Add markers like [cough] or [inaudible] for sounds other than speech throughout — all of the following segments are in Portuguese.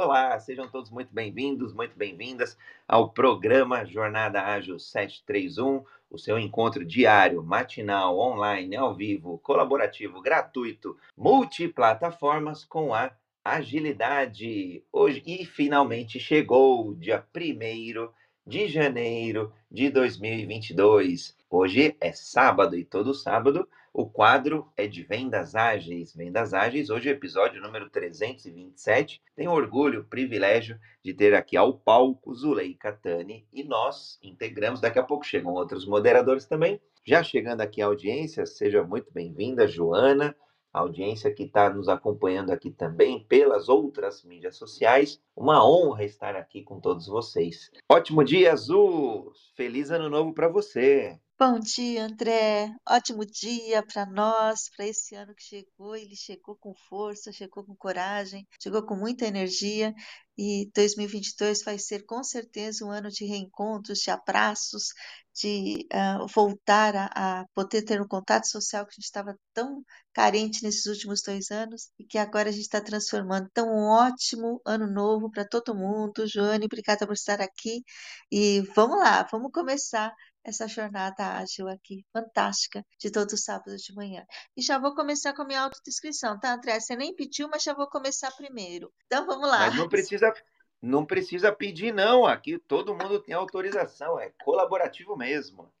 Olá, sejam todos muito bem-vindos, muito bem-vindas ao programa Jornada Ágil 731, o seu encontro diário, matinal, online, ao vivo, colaborativo, gratuito, multiplataformas com a agilidade. Hoje, e finalmente chegou dia 1 de janeiro de 2022. Hoje é sábado e todo sábado o quadro é de vendas ágeis. Vendas ágeis, hoje o episódio número 327. Tenho orgulho, privilégio de ter aqui ao palco Zuleika Tani e nós integramos. Daqui a pouco chegam outros moderadores também. Já chegando aqui a audiência, seja muito bem-vinda, Joana, a audiência que está nos acompanhando aqui também pelas outras mídias sociais. Uma honra estar aqui com todos vocês. Ótimo dia, Azul! Feliz ano novo para você! Bom dia, André. Ótimo dia para nós, para esse ano que chegou. Ele chegou com força, chegou com coragem, chegou com muita energia. E 2022 vai ser com certeza um ano de reencontros, de abraços, de uh, voltar a, a, poder ter um contato social que a gente estava tão carente nesses últimos dois anos e que agora a gente está transformando. Então, um ótimo ano novo para todo mundo. Joane, obrigada por estar aqui. E vamos lá, vamos começar essa jornada ágil aqui, fantástica, de todo sábado de manhã. E já vou começar com a minha autodescrição, tá, André? Você nem pediu, mas já vou começar primeiro. Então vamos lá. Mas não precisa, não precisa pedir, não. Aqui todo mundo tem autorização, é colaborativo mesmo.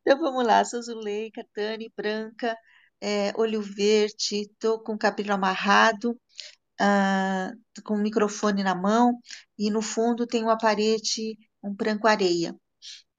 então vamos lá, sou Zuleika, Tani, branca, é, olho verde, tô com o cabelo amarrado, uh, com o microfone na mão e no fundo tem uma parede, um branco areia.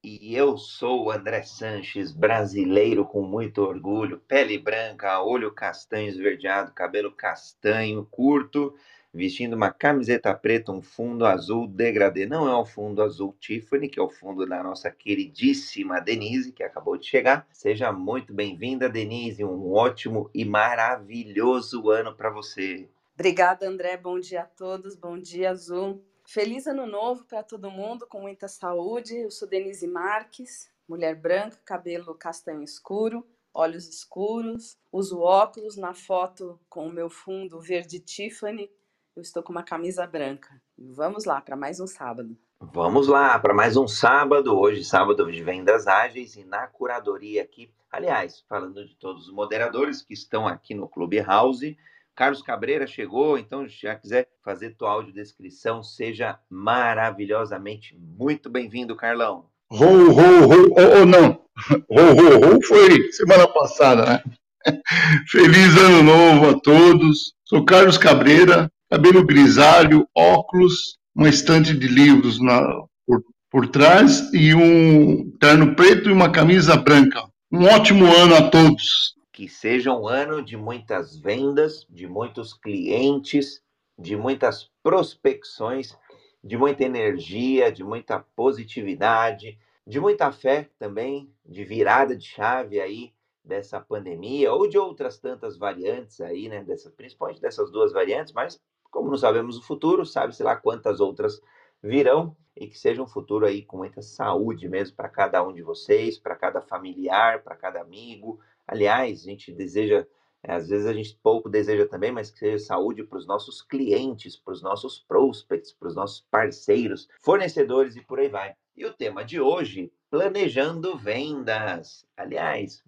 E eu sou o André Sanches, brasileiro com muito orgulho, pele branca, olho castanho esverdeado, cabelo castanho curto, vestindo uma camiseta preta, um fundo azul degradê. Não é o fundo azul Tiffany, que é o fundo da nossa queridíssima Denise, que acabou de chegar. Seja muito bem-vinda, Denise. Um ótimo e maravilhoso ano para você. Obrigada, André. Bom dia a todos. Bom dia, Azul. Feliz ano novo para todo mundo, com muita saúde. Eu sou Denise Marques, mulher branca, cabelo castanho escuro, olhos escuros, uso óculos na foto com o meu fundo verde Tiffany. Eu estou com uma camisa branca. Vamos lá para mais um sábado. Vamos lá para mais um sábado. Hoje, sábado de vendas ágeis e na curadoria aqui. Aliás, falando de todos os moderadores que estão aqui no Clube House Carlos Cabreira chegou, então já quiser fazer tua audiodescrição, seja maravilhosamente muito bem-vindo, Carlão. Ho, ho, ho, oh, oh não. [laughs] Ho, ho, ho foi semana passada, né? [laughs] Feliz ano novo a todos. Sou Carlos Cabreira, cabelo grisalho, óculos, uma estante de livros na, por, por trás e um terno preto e uma camisa branca. Um ótimo ano a todos que seja um ano de muitas vendas, de muitos clientes, de muitas prospecções, de muita energia, de muita positividade, de muita fé também, de virada de chave aí dessa pandemia ou de outras tantas variantes aí, né, dessa, principalmente dessas duas variantes, mas como não sabemos o futuro, sabe-se lá quantas outras virão e que seja um futuro aí com muita saúde mesmo para cada um de vocês, para cada familiar, para cada amigo, Aliás, a gente deseja, eh, às vezes a gente pouco deseja também, mas que seja saúde para os nossos clientes, para os nossos prospects, para os nossos parceiros, fornecedores e por aí vai. E o tema de hoje, planejando vendas. Aliás,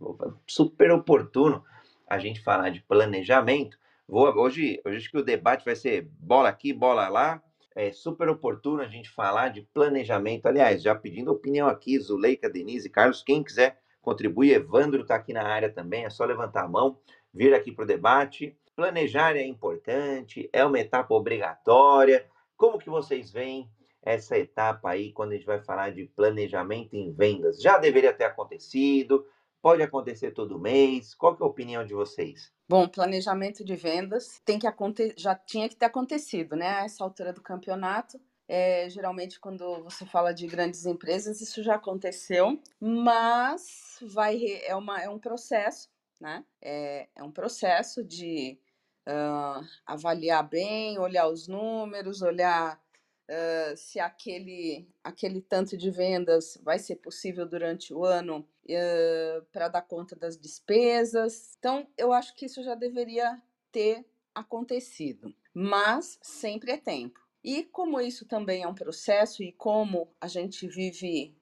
super oportuno a gente falar de planejamento. Vou, hoje, hoje acho que o debate vai ser bola aqui, bola lá. É super oportuno a gente falar de planejamento. Aliás, já pedindo opinião aqui, Zuleika, Denise, Carlos, quem quiser contribui. Evandro está aqui na área também, é só levantar a mão, vir aqui para o debate. Planejar é importante, é uma etapa obrigatória. Como que vocês veem essa etapa aí quando a gente vai falar de planejamento em vendas? Já deveria ter acontecido? Pode acontecer todo mês? Qual é a opinião de vocês? Bom, planejamento de vendas tem que acontecer, já tinha que ter acontecido, né? A essa altura do campeonato. É, geralmente, quando você fala de grandes empresas, isso já aconteceu, mas vai é, uma, é um processo, né? É, é um processo de uh, avaliar bem, olhar os números, olhar uh, se aquele, aquele tanto de vendas vai ser possível durante o ano uh, para dar conta das despesas. Então, eu acho que isso já deveria ter acontecido. mas sempre é tempo. E como isso também é um processo e como a gente vive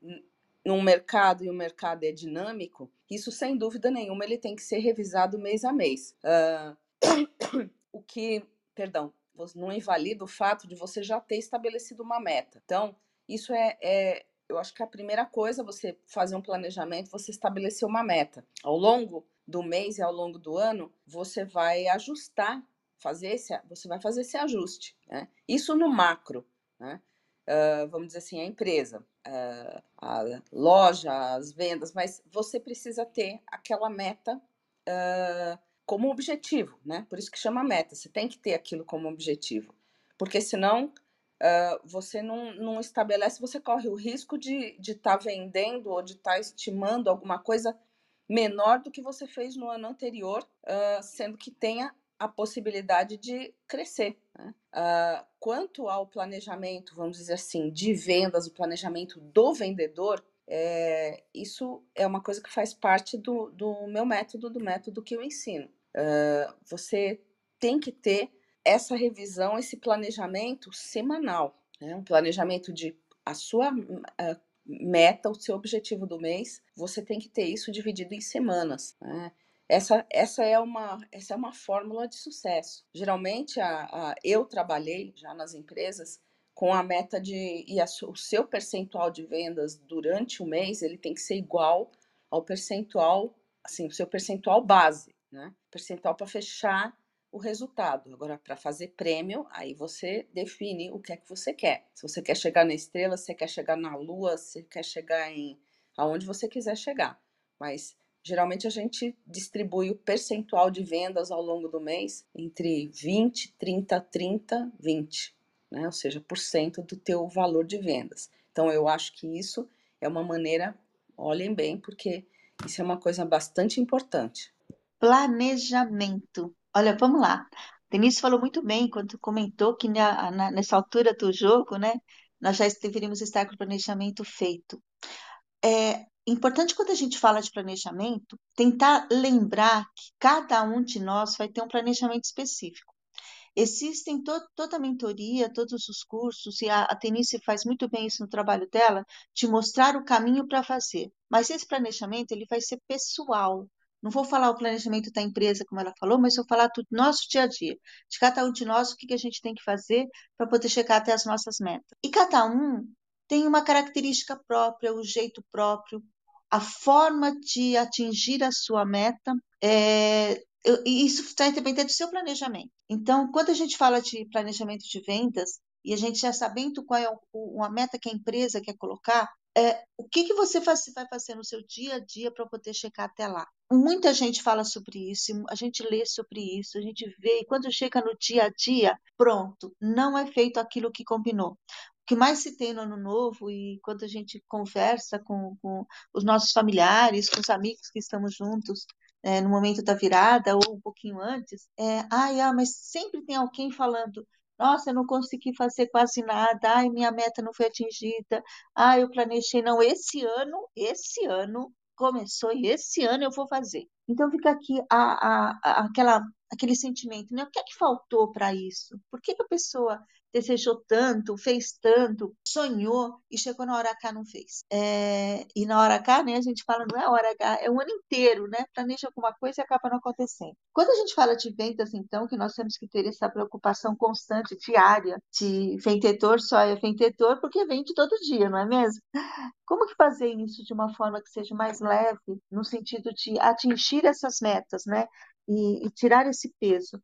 num mercado e o mercado é dinâmico, isso sem dúvida nenhuma ele tem que ser revisado mês a mês. Uh, [coughs] o que, perdão, não invalida o fato de você já ter estabelecido uma meta. Então, isso é, é eu acho que a primeira coisa você fazer um planejamento, você estabelecer uma meta. Ao longo do mês e ao longo do ano, você vai ajustar, fazer esse, você vai fazer esse ajuste. Né? Isso no macro, né? Uh, vamos dizer assim, a empresa, uh, a loja, as vendas, mas você precisa ter aquela meta uh, como objetivo, né? Por isso que chama meta. Você tem que ter aquilo como objetivo, porque senão você não, não estabelece, você corre o risco de estar tá vendendo ou de estar tá estimando alguma coisa menor do que você fez no ano anterior, sendo que tenha a possibilidade de crescer. Né? Uh, quanto ao planejamento, vamos dizer assim, de vendas, o planejamento do vendedor, é, isso é uma coisa que faz parte do, do meu método, do método que eu ensino. Uh, você tem que ter essa revisão, esse planejamento semanal, né? um planejamento de a sua a meta, o seu objetivo do mês, você tem que ter isso dividido em semanas. Né? Essa, essa, é uma, essa é uma fórmula de sucesso. Geralmente, a, a, eu trabalhei já nas empresas com a meta de e a, o seu percentual de vendas durante o mês ele tem que ser igual ao percentual, assim, o seu percentual base, né? Percentual para fechar o resultado. Agora, para fazer prêmio, aí você define o que é que você quer. Se você quer chegar na estrela, se quer chegar na lua, se quer chegar em aonde você quiser chegar. Mas geralmente a gente distribui o percentual de vendas ao longo do mês entre 20, 30, 30, 20, né? Ou seja, por cento do teu valor de vendas. Então eu acho que isso é uma maneira, olhem bem, porque isso é uma coisa bastante importante. Planejamento Olha, vamos lá. Denise falou muito bem quando comentou que na, na, nessa altura do jogo, né, nós já deveríamos estar com o planejamento feito. É importante quando a gente fala de planejamento, tentar lembrar que cada um de nós vai ter um planejamento específico. Existem to toda a mentoria, todos os cursos, e a, a Tenice faz muito bem isso no trabalho dela, de mostrar o caminho para fazer. Mas esse planejamento ele vai ser pessoal, não vou falar o planejamento da empresa, como ela falou, mas vou falar do nosso dia a dia, de cada um de nós, o que, que a gente tem que fazer para poder chegar até as nossas metas. E cada um tem uma característica própria, o jeito próprio, a forma de atingir a sua meta. É, e isso vai depender do seu planejamento. Então, quando a gente fala de planejamento de vendas, e a gente já sabendo qual é a meta que a empresa quer colocar, é, o que, que você faz, vai fazer no seu dia a dia para poder chegar até lá? Muita gente fala sobre isso, a gente lê sobre isso, a gente vê, e quando chega no dia a dia, pronto, não é feito aquilo que combinou. Que mais se tem no ano novo, e quando a gente conversa com, com os nossos familiares, com os amigos que estamos juntos, é, no momento da virada ou um pouquinho antes, é, ai, ah, mas sempre tem alguém falando, nossa, eu não consegui fazer quase nada. Ai, minha meta não foi atingida. Ai, eu planejei. Não, esse ano, esse ano começou e esse ano eu vou fazer. Então fica aqui a, a, aquela, aquele sentimento, né? O que é que faltou para isso? Por que, que a pessoa desejou tanto, fez tanto, sonhou e chegou na hora H não fez. É, e na hora H, né, a gente fala, não é hora H, é o ano inteiro, né? Planeja alguma coisa e acaba não acontecendo. Quando a gente fala de vendas, então, que nós temos que ter essa preocupação constante, diária, de vendedor só é vendedor porque vende todo dia, não é mesmo? Como que fazer isso de uma forma que seja mais leve, no sentido de atingir essas metas, né? E, e tirar esse peso.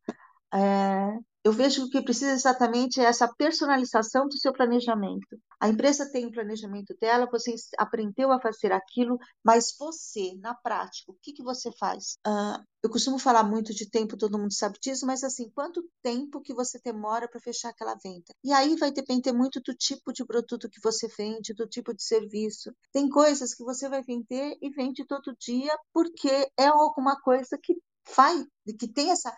É, eu vejo que o que precisa exatamente é essa personalização do seu planejamento. A empresa tem o um planejamento dela, você aprendeu a fazer aquilo, mas você, na prática, o que, que você faz? Uh, eu costumo falar muito de tempo, todo mundo sabe disso, mas assim, quanto tempo que você demora para fechar aquela venda? E aí vai depender muito do tipo de produto que você vende, do tipo de serviço. Tem coisas que você vai vender e vende todo dia porque é alguma coisa que faz, que tem essa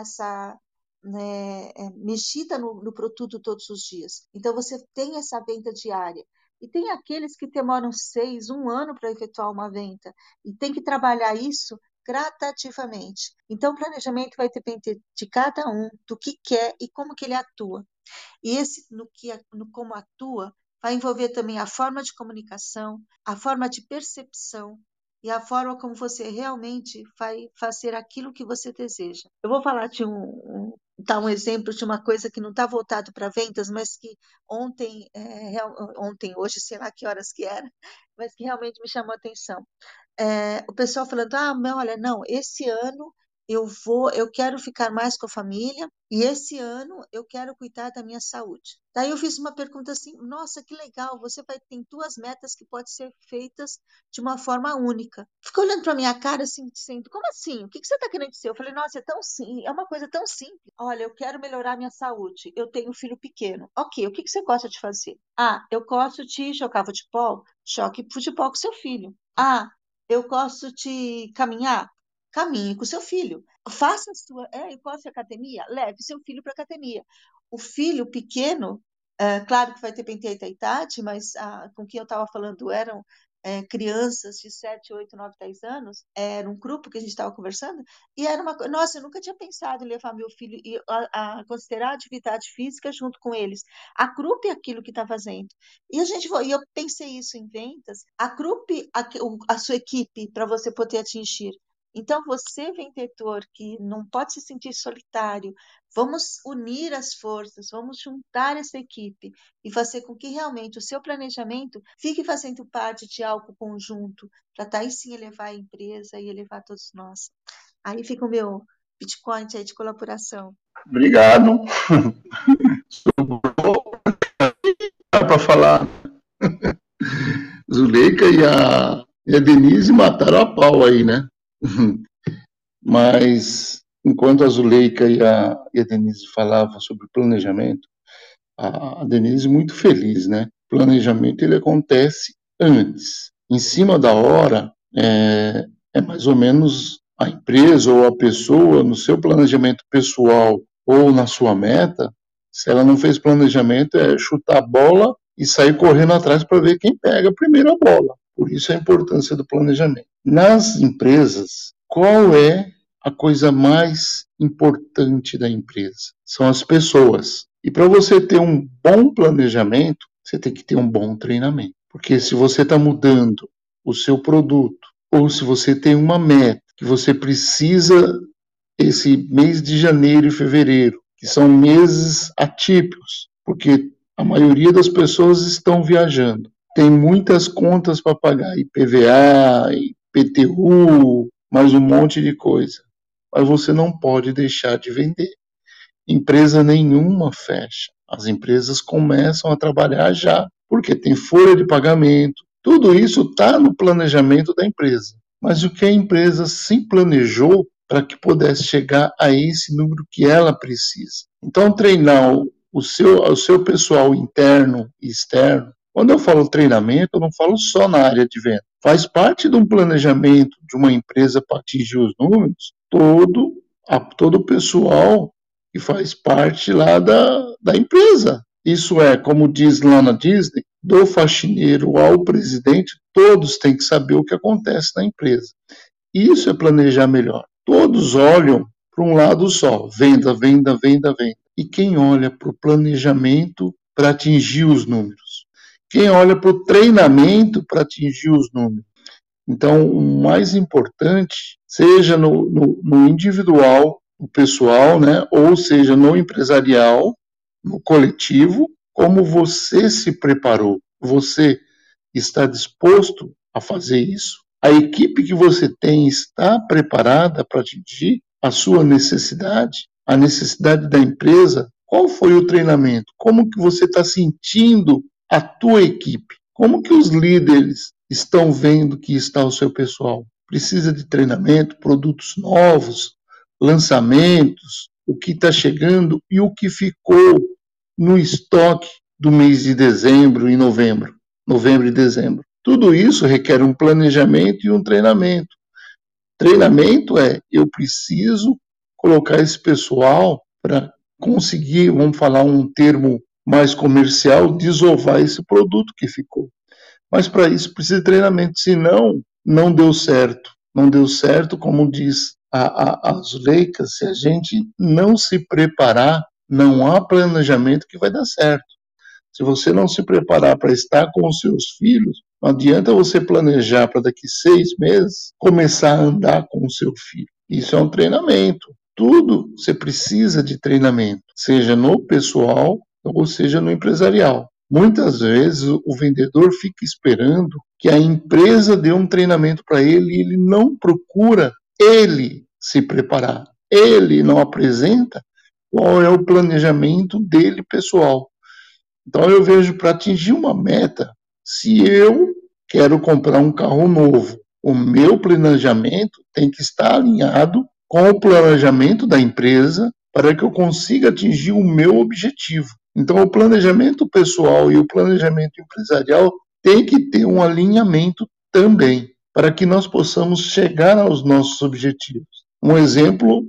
essa né, é, mexida no, no produto todos os dias. Então, você tem essa venda diária. E tem aqueles que demoram seis, um ano para efetuar uma venda. E tem que trabalhar isso gradativamente. Então, o planejamento vai depender de cada um, do que quer e como que ele atua. E esse, no que, no como atua, vai envolver também a forma de comunicação, a forma de percepção e a forma como você realmente vai fazer aquilo que você deseja. Eu vou falar de um, um dar um exemplo de uma coisa que não está voltado para vendas, mas que ontem, é, ontem, hoje, sei lá que horas que era, mas que realmente me chamou a atenção. É, o pessoal falando, ah, não, olha, não, esse ano eu vou, eu quero ficar mais com a família e esse ano eu quero cuidar da minha saúde. Daí eu fiz uma pergunta assim: nossa, que legal, você vai ter duas metas que podem ser feitas de uma forma única. Ficou olhando para minha cara assim, dizendo: como assim? O que, que você está querendo dizer? Eu falei: nossa, é tão sim, é uma coisa tão simples. Olha, eu quero melhorar minha saúde. Eu tenho um filho pequeno. Ok, o que, que você gosta de fazer? Ah, eu gosto de jogar futebol. Jogue futebol com seu filho. Ah, eu gosto de caminhar caminhe com seu filho. Faça a sua. É, eu ir à academia? Leve seu filho para a academia. O filho pequeno, é, claro que vai depender da idade, mas ah, com quem eu estava falando eram é, crianças de 7, 8, 9, 10 anos, era um grupo que a gente estava conversando, e era uma coisa, nossa, eu nunca tinha pensado em levar meu filho e a, a considerar a atividade física junto com eles. A CRUP é aquilo que está fazendo. E a gente e eu pensei isso em vendas, a CRUP, a, a sua equipe, para você poder atingir então, você, vendedor, que não pode se sentir solitário, vamos unir as forças, vamos juntar essa equipe e fazer com que realmente o seu planejamento fique fazendo parte de algo conjunto, para daí sim elevar a empresa e elevar todos nós. Aí fica o meu Bitcoin aí de colaboração. Obrigado. [laughs] para falar. [laughs] Zuleika e a, e a Denise mataram a pau aí, né? [laughs] Mas, enquanto a Zuleika e a, e a Denise falavam sobre planejamento, a, a Denise muito feliz, né? Planejamento, ele acontece antes. Em cima da hora, é, é mais ou menos a empresa ou a pessoa, no seu planejamento pessoal ou na sua meta, se ela não fez planejamento, é chutar a bola e sair correndo atrás para ver quem pega a primeira bola. Por isso a importância do planejamento. Nas empresas, qual é a coisa mais importante da empresa? São as pessoas. E para você ter um bom planejamento, você tem que ter um bom treinamento. Porque se você está mudando o seu produto, ou se você tem uma meta que você precisa esse mês de janeiro e fevereiro, que são meses atípicos, porque a maioria das pessoas estão viajando. Tem muitas contas para pagar, IPVA, PTU, mais um monte de coisa. Mas você não pode deixar de vender. Empresa nenhuma fecha. As empresas começam a trabalhar já, porque tem folha de pagamento. Tudo isso está no planejamento da empresa. Mas o que a empresa se planejou para que pudesse chegar a esse número que ela precisa. Então, treinar o seu, o seu pessoal interno e externo. Quando eu falo treinamento, eu não falo só na área de venda faz parte de um planejamento de uma empresa para atingir os números, todo, a, todo o pessoal que faz parte lá da, da empresa. Isso é, como diz lá na Disney, do faxineiro ao presidente, todos têm que saber o que acontece na empresa. Isso é planejar melhor. Todos olham para um lado só, venda, venda, venda, venda. E quem olha para o planejamento para atingir os números? Quem olha para o treinamento para atingir os números. Então, o mais importante, seja no, no, no individual, no pessoal, né, ou seja no empresarial, no coletivo, como você se preparou. Você está disposto a fazer isso? A equipe que você tem está preparada para atingir a sua necessidade, a necessidade da empresa? Qual foi o treinamento? Como que você está sentindo a tua equipe? Como que os líderes estão vendo que está o seu pessoal? Precisa de treinamento, produtos novos, lançamentos, o que está chegando e o que ficou no estoque do mês de dezembro e novembro, novembro e dezembro. Tudo isso requer um planejamento e um treinamento. Treinamento é eu preciso colocar esse pessoal para conseguir, vamos falar um termo mais comercial, desovar esse produto que ficou. Mas para isso precisa de treinamento, senão não deu certo. não deu certo, como diz a, a, se a gente não se preparar, não há planejamento que vai dar certo. Se você não se preparar para estar com os seus filhos, não adianta você planejar para daqui seis meses começar a andar com o seu filho. Isso é um treinamento. Tudo você precisa de treinamento, seja no pessoal ou seja no empresarial. Muitas vezes o vendedor fica esperando que a empresa dê um treinamento para ele e ele não procura ele se preparar. Ele não apresenta qual é o planejamento dele pessoal. Então eu vejo para atingir uma meta, se eu quero comprar um carro novo, o meu planejamento tem que estar alinhado com o planejamento da empresa para que eu consiga atingir o meu objetivo. Então o planejamento pessoal e o planejamento empresarial tem que ter um alinhamento também para que nós possamos chegar aos nossos objetivos. Um exemplo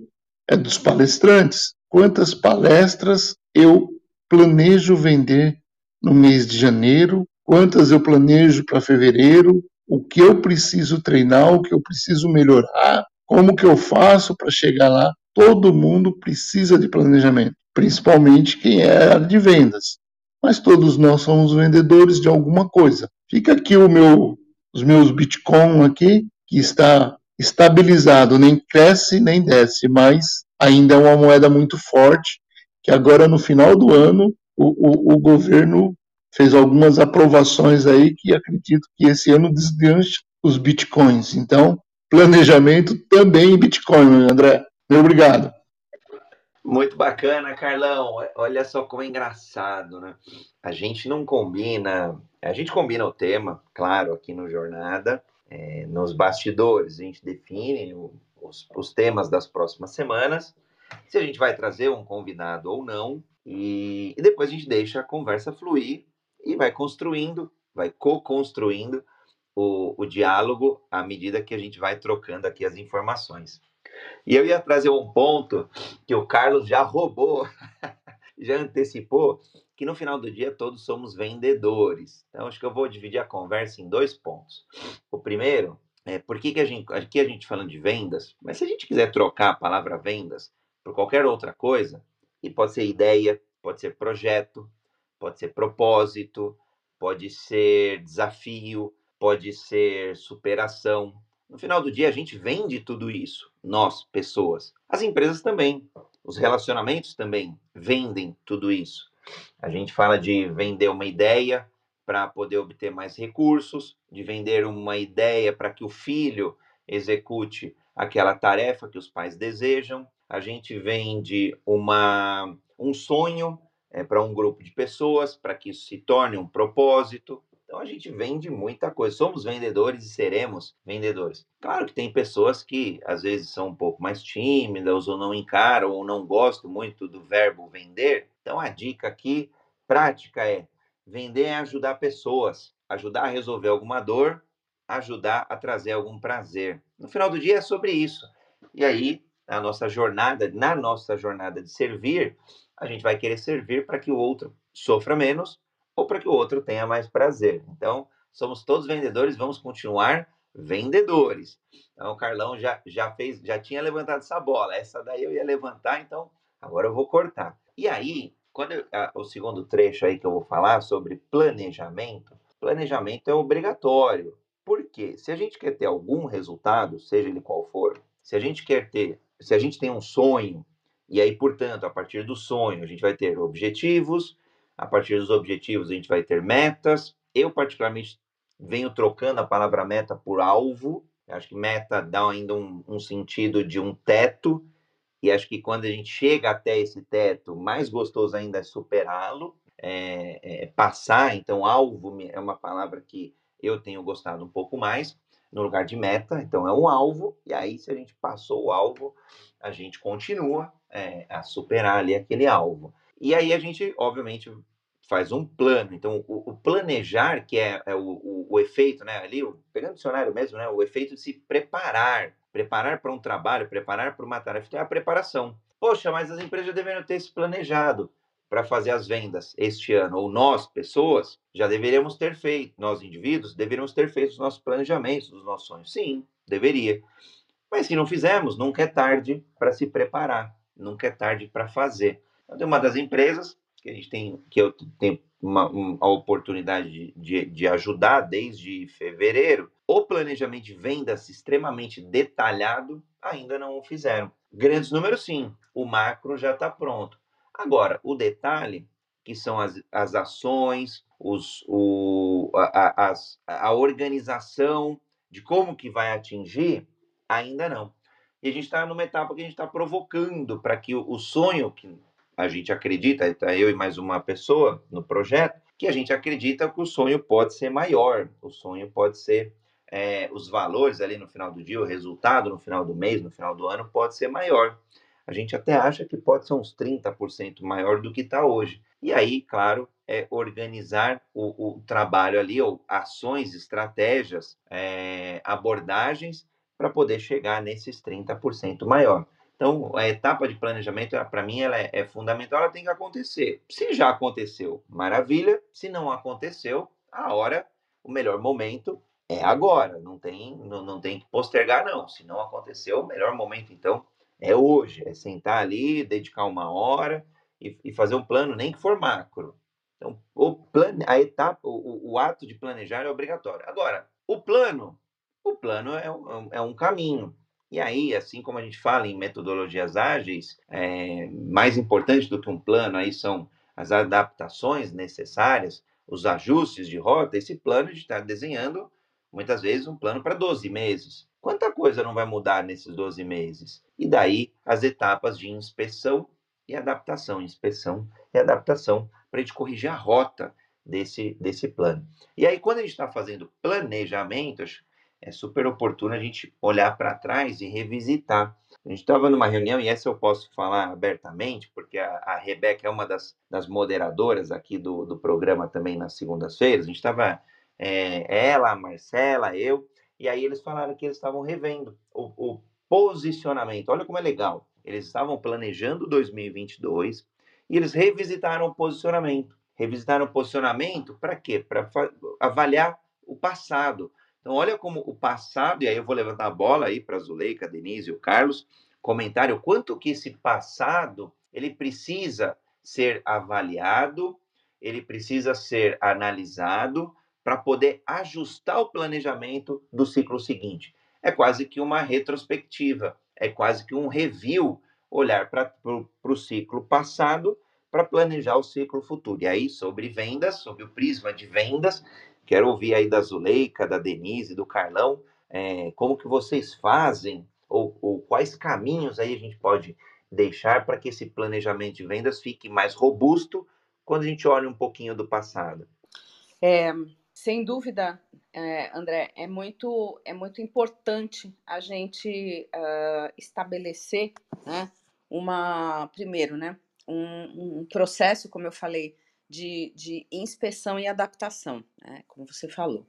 é dos palestrantes. Quantas palestras eu planejo vender no mês de janeiro, quantas eu planejo para fevereiro, o que eu preciso treinar, o que eu preciso melhorar, como que eu faço para chegar lá. Todo mundo precisa de planejamento, principalmente quem é de vendas. Mas todos nós somos vendedores de alguma coisa. Fica aqui o meu, os meus Bitcoin aqui, que está estabilizado, nem cresce nem desce, mas ainda é uma moeda muito forte que agora no final do ano o, o, o governo fez algumas aprovações aí que acredito que esse ano desganche os bitcoins. Então, planejamento também em bitcoin, André. Muito obrigado. Muito bacana, Carlão. Olha só como é engraçado, né? A gente não combina, a gente combina o tema, claro, aqui no Jornada, é, nos bastidores, a gente define os, os temas das próximas semanas, se a gente vai trazer um convidado ou não, e, e depois a gente deixa a conversa fluir e vai construindo, vai co-construindo o, o diálogo à medida que a gente vai trocando aqui as informações. E eu ia trazer um ponto que o Carlos já roubou, [laughs] já antecipou, que no final do dia todos somos vendedores. Então, acho que eu vou dividir a conversa em dois pontos. O primeiro é por que, que a gente, aqui a gente falando de vendas, mas se a gente quiser trocar a palavra vendas por qualquer outra coisa, e pode ser ideia, pode ser projeto, pode ser propósito, pode ser desafio, pode ser superação. No final do dia, a gente vende tudo isso, nós, pessoas. As empresas também, os relacionamentos também vendem tudo isso. A gente fala de vender uma ideia para poder obter mais recursos, de vender uma ideia para que o filho execute aquela tarefa que os pais desejam, a gente vende uma, um sonho é, para um grupo de pessoas, para que isso se torne um propósito. Então a gente vende muita coisa. Somos vendedores e seremos vendedores. Claro que tem pessoas que às vezes são um pouco mais tímidas ou não encaram ou não gostam muito do verbo vender. Então a dica aqui prática é vender é ajudar pessoas, ajudar a resolver alguma dor, ajudar a trazer algum prazer. No final do dia é sobre isso. E aí na nossa jornada, na nossa jornada de servir, a gente vai querer servir para que o outro sofra menos ou para que o outro tenha mais prazer. Então, somos todos vendedores, vamos continuar vendedores. Então, o Carlão já, já fez, já tinha levantado essa bola. Essa daí eu ia levantar, então agora eu vou cortar. E aí, quando eu, a, o segundo trecho aí que eu vou falar sobre planejamento, planejamento é obrigatório. Por quê? Se a gente quer ter algum resultado, seja ele qual for, se a gente quer ter se a gente tem um sonho, e aí, portanto, a partir do sonho, a gente vai ter objetivos, a partir dos objetivos, a gente vai ter metas. Eu, particularmente, venho trocando a palavra meta por alvo. acho que meta dá ainda um, um sentido de um teto, e acho que quando a gente chega até esse teto, mais gostoso ainda é superá-lo, é, é, passar. Então, alvo é uma palavra que eu tenho gostado um pouco mais no lugar de meta, então é um alvo, e aí se a gente passou o alvo, a gente continua é, a superar ali aquele alvo. E aí a gente, obviamente, faz um plano. Então, o, o planejar, que é, é o, o, o, efeito, né, ali, pegando o dicionário mesmo, né, o efeito de se preparar, preparar para um trabalho, preparar para uma tarefa, então é a preparação. Poxa, mas as empresas deveriam ter se planejado para fazer as vendas este ano, ou nós, pessoas, já deveríamos ter feito, nós indivíduos, deveríamos ter feito os nossos planejamentos, os nossos sonhos. Sim, Deveria. Mas se não fizermos, nunca é tarde para se preparar, nunca é tarde para fazer. Então, uma das empresas que a gente tem, que eu tenho uma, uma, oportunidade de, de, de ajudar desde fevereiro, o planejamento de vendas extremamente detalhado ainda não o fizeram. Grandes números, sim, o macro já está pronto. Agora, o detalhe, que são as, as ações, os, o, a, a, a organização de como que vai atingir, ainda não. E a gente está numa etapa que a gente está provocando para que o, o sonho que a gente acredita, está eu e mais uma pessoa no projeto, que a gente acredita que o sonho pode ser maior, o sonho pode ser é, os valores ali no final do dia, o resultado no final do mês, no final do ano, pode ser maior. A gente até acha que pode ser uns 30% maior do que está hoje. E aí, claro, é organizar o, o, trabalho ali, ou ações, estratégias, é, abordagens para poder chegar nesses 30% maior. Então, a etapa de planejamento, para mim, ela é, é, fundamental, ela tem que acontecer. Se já aconteceu, maravilha. Se não aconteceu, a hora, o melhor momento é agora. Não tem, não, não tem que postergar, não. Se não aconteceu, o melhor momento, então, é hoje. É sentar ali, dedicar uma hora e, e fazer um plano, nem que for macro. Então, o plane, a etapa, o, o ato de planejar é obrigatório. Agora, o plano, o plano é um, é um caminho. E aí, assim como a gente fala em metodologias ágeis, é, mais importante do que um plano aí são as adaptações necessárias, os ajustes de rota. Esse plano a gente está desenhando, muitas vezes, um plano para 12 meses. Quanta coisa não vai mudar nesses 12 meses? E daí as etapas de inspeção e adaptação, inspeção e adaptação, para a gente corrigir a rota desse, desse plano. E aí, quando a gente está fazendo planejamentos, é super oportuno a gente olhar para trás e revisitar. A gente estava numa reunião, e essa eu posso falar abertamente, porque a, a Rebeca é uma das, das moderadoras aqui do, do programa também nas segundas-feiras. A gente estava, é, ela, a Marcela, eu, e aí eles falaram que eles estavam revendo o, o posicionamento. Olha como é legal. Eles estavam planejando 2022 e eles revisitaram o posicionamento. Revisitaram o posicionamento para quê? Para avaliar o passado então, olha como o passado, e aí eu vou levantar a bola aí para a Zuleika, a Denise e o Carlos, comentário, quanto que esse passado ele precisa ser avaliado, ele precisa ser analisado para poder ajustar o planejamento do ciclo seguinte. É quase que uma retrospectiva, é quase que um review, olhar para o ciclo passado para planejar o ciclo futuro. E aí, sobre vendas, sobre o prisma de vendas, Quero ouvir aí da Zuleika, da Denise, do Carlão, é, como que vocês fazem ou, ou quais caminhos aí a gente pode deixar para que esse planejamento de vendas fique mais robusto quando a gente olha um pouquinho do passado. É, sem dúvida, é, André, é muito, é muito importante a gente uh, estabelecer, né, uma, primeiro, né, um, um, processo, como eu falei, de, de inspeção e adaptação, né, como você falou.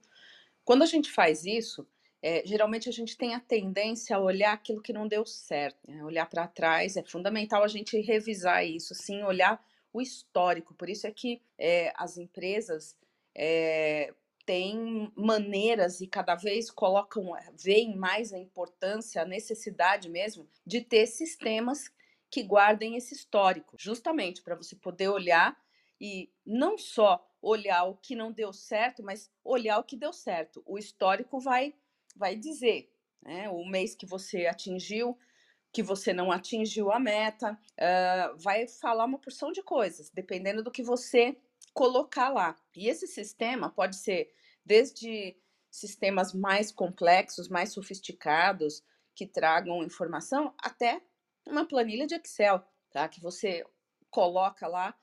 Quando a gente faz isso, é, geralmente a gente tem a tendência a olhar aquilo que não deu certo, né, olhar para trás. É fundamental a gente revisar isso, sim, olhar o histórico. Por isso é que é, as empresas é, têm maneiras e cada vez colocam, veem mais a importância, a necessidade mesmo de ter sistemas que guardem esse histórico, justamente para você poder olhar e não só olhar o que não deu certo, mas olhar o que deu certo. O histórico vai vai dizer, né, o mês que você atingiu, que você não atingiu a meta, uh, vai falar uma porção de coisas, dependendo do que você colocar lá. E esse sistema pode ser desde sistemas mais complexos, mais sofisticados, que tragam informação, até uma planilha de Excel, tá? Que você coloca lá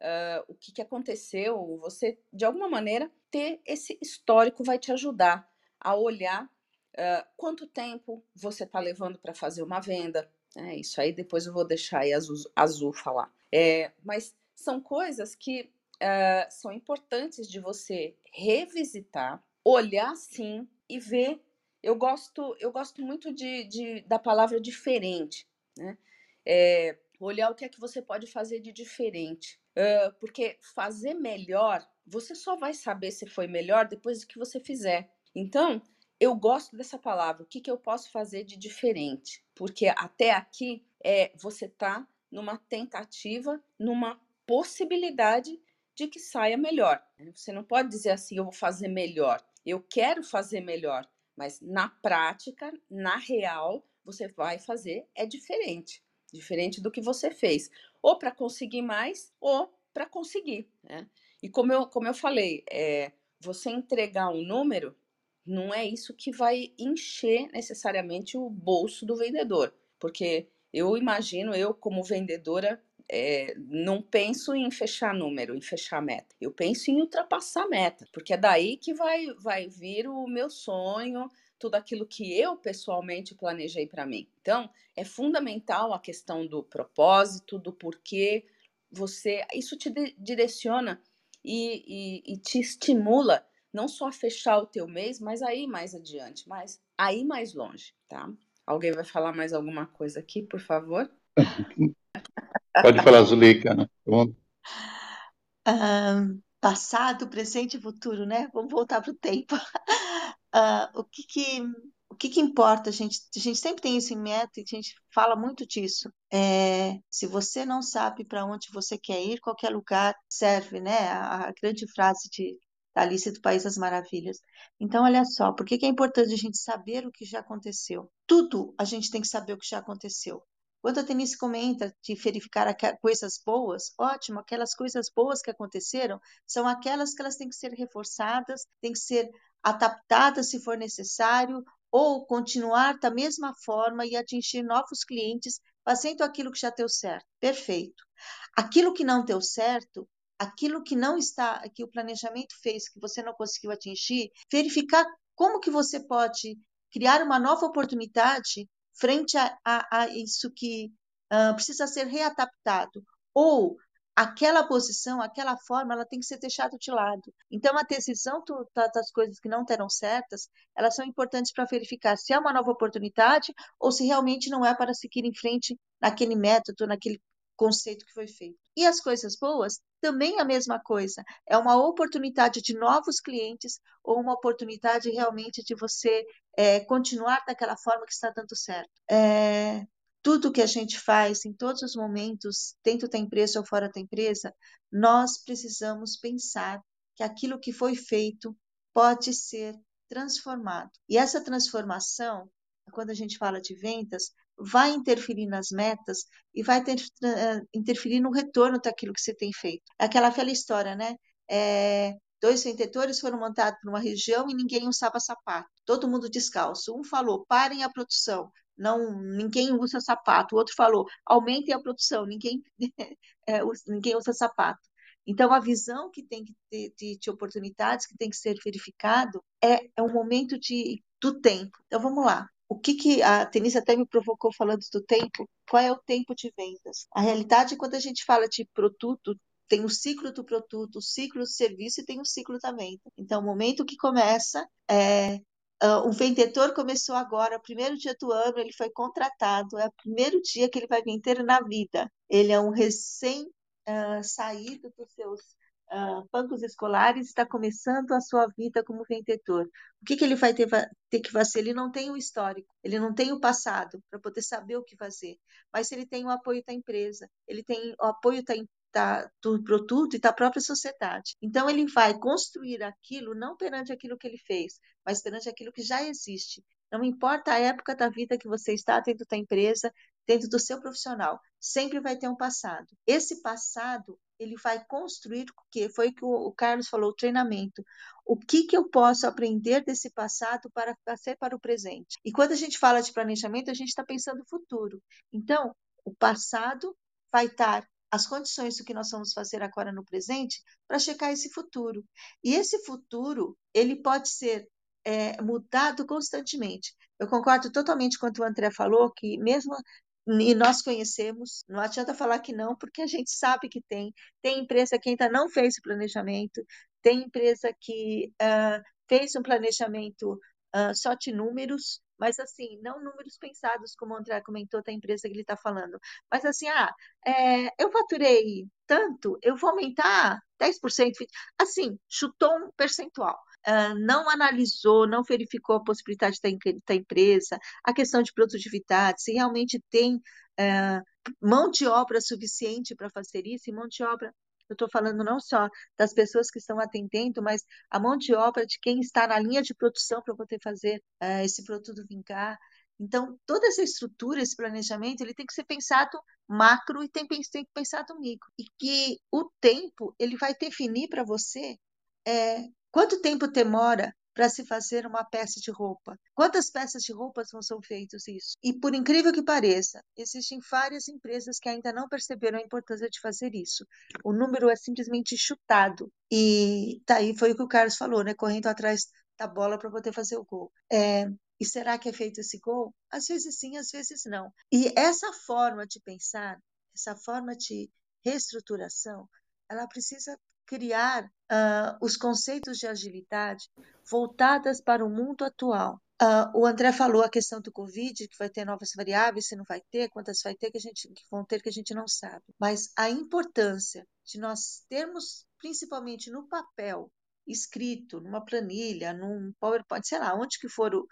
uh, o que, que aconteceu, você, de alguma maneira, ter esse histórico vai te ajudar a olhar uh, quanto tempo você está levando para fazer uma venda. É, isso aí depois eu vou deixar aí Azul, Azul falar. É, mas são coisas que uh, são importantes de você revisitar, olhar sim e ver. Eu gosto, eu gosto muito de, de da palavra diferente, né? É, olhar o que é que você pode fazer de diferente porque fazer melhor, você só vai saber se foi melhor depois que você fizer. Então, eu gosto dessa palavra. O que, que eu posso fazer de diferente? Porque até aqui é você tá numa tentativa, numa possibilidade de que saia melhor. Você não pode dizer assim, eu vou fazer melhor. Eu quero fazer melhor, mas na prática, na real, você vai fazer é diferente, diferente do que você fez, ou para conseguir mais, ou para conseguir. Né? E como eu, como eu falei, é, você entregar um número não é isso que vai encher necessariamente o bolso do vendedor, porque eu imagino, eu como vendedora, é, não penso em fechar número, em fechar meta. Eu penso em ultrapassar meta, porque é daí que vai, vai vir o meu sonho, tudo aquilo que eu pessoalmente planejei para mim. Então, é fundamental a questão do propósito, do porquê você. Isso te direciona e, e, e te estimula não só a fechar o teu mês, mas aí mais adiante, mas aí mais longe, tá? Alguém vai falar mais alguma coisa aqui, por favor? [laughs] Pode falar, Zuleika. Né? Um, passado, presente e futuro, né? Vamos voltar para o tempo. [laughs] Uh, o que que, o que que importa? A gente, a gente sempre tem isso em meta e a gente fala muito disso. É, se você não sabe para onde você quer ir, qualquer lugar serve, né? A, a grande frase de da Alice do País das Maravilhas. Então, olha só, por que, que é importante a gente saber o que já aconteceu? Tudo a gente tem que saber o que já aconteceu. Quando a Denise comenta de verificar coisas boas, ótimo, aquelas coisas boas que aconteceram são aquelas que elas têm que ser reforçadas, têm que ser adaptadas se for necessário, ou continuar da mesma forma e atingir novos clientes fazendo aquilo que já deu certo. Perfeito. Aquilo que não deu certo, aquilo que não está, que o planejamento fez, que você não conseguiu atingir, verificar como que você pode criar uma nova oportunidade frente a, a, a isso que uh, precisa ser readaptado, ou aquela posição, aquela forma, ela tem que ser deixada de lado. Então, a decisão do, das coisas que não terão certas, elas são importantes para verificar se é uma nova oportunidade ou se realmente não é para seguir em frente naquele método, naquele conceito que foi feito. E as coisas boas, também a mesma coisa. É uma oportunidade de novos clientes ou uma oportunidade realmente de você é, continuar daquela forma que está dando certo. É, tudo que a gente faz, em todos os momentos, dentro da empresa ou fora da empresa, nós precisamos pensar que aquilo que foi feito pode ser transformado. E essa transformação, quando a gente fala de ventas, vai interferir nas metas e vai ter, uh, interferir no retorno daquilo que você tem feito. É aquela velha história, né? É, dois vendedores foram montados numa região e ninguém usava sapato, todo mundo descalço. Um falou: parem a produção, não ninguém usa sapato. O outro falou: aumentem a produção, ninguém, [laughs] é, ninguém usa sapato. Então, a visão que tem que ter de, de oportunidades que tem que ser verificado é, é um momento de, do tempo. Então, vamos lá o que, que a Denise até me provocou falando do tempo, qual é o tempo de vendas? A realidade, quando a gente fala de produto, tem o ciclo do produto, o ciclo do serviço e tem o ciclo da venda. Então, o momento que começa é uh, um vendedor começou agora, primeiro dia do ano, ele foi contratado, é o primeiro dia que ele vai vender na vida. Ele é um recém uh, saído dos seus uh, bancos escolares está começando a sua vida como vendedor. O que, que ele vai ter, ter, que fazer? Ele não tem o histórico, ele não tem o passado para poder saber o que fazer, mas ele tem o apoio da empresa, ele tem o apoio da, da, do produto e da própria sociedade. Então, ele vai construir aquilo não perante aquilo que ele fez, mas perante aquilo que já existe. Não importa a época da vida que você está dentro da empresa, dentro do seu profissional, sempre vai ter um passado. Esse passado ele vai construir o que foi que o Carlos falou, o treinamento. O que que eu posso aprender desse passado para ser para o presente? E quando a gente fala de planejamento, a gente está pensando no futuro. Então, o passado vai estar as condições do que nós vamos fazer agora no presente para checar esse futuro. E esse futuro, ele pode ser é, mudado constantemente. Eu concordo totalmente com o que o André falou, que mesmo e nós conhecemos, não adianta falar que não, porque a gente sabe que tem. Tem empresa que ainda não fez o planejamento, tem empresa que uh, fez um planejamento uh, só de números, mas assim, não números pensados, como o André comentou da empresa que ele está falando, mas assim, ah, é, eu faturei tanto, eu vou aumentar 10%, assim, chutou um percentual. uh, não analisou, não verificou a possibilidade da, da, empresa, a questão de produtividade, se realmente tem uh, mão de obra suficiente para fazer isso, e mão de obra eu estou falando não só das pessoas que estão atendendo, mas a mão de obra de quem está na linha de produção para poder fazer uh, esse produto vingar. Então, toda essa estrutura, esse planejamento, ele tem que ser pensado macro e tem, tem que pensar no micro. E que o tempo, ele vai definir para você é, quanto tempo demora para se fazer uma peça de roupa. Quantas peças de roupas vão ser feitas isso? E por incrível que pareça, existem várias empresas que ainda não perceberam a importância de fazer isso. O número é simplesmente chutado. E tá aí foi o que o Carlos falou, né? Correndo atrás da bola para poder fazer o gol. É, e será que é feito esse gol? Às vezes sim, às vezes não. E essa forma de pensar, essa forma de reestruturação, ela precisa criar uh, os conceitos de agilidade voltadas para o mundo atual. Uh, o André falou a questão do Covid, que vai ter novas variáveis, se não vai ter, quantas vai ter que a gente que vão ter que a gente não sabe. Mas a importância de nós termos, principalmente no papel, escrito numa planilha, num PowerPoint, sei lá, onde que for o,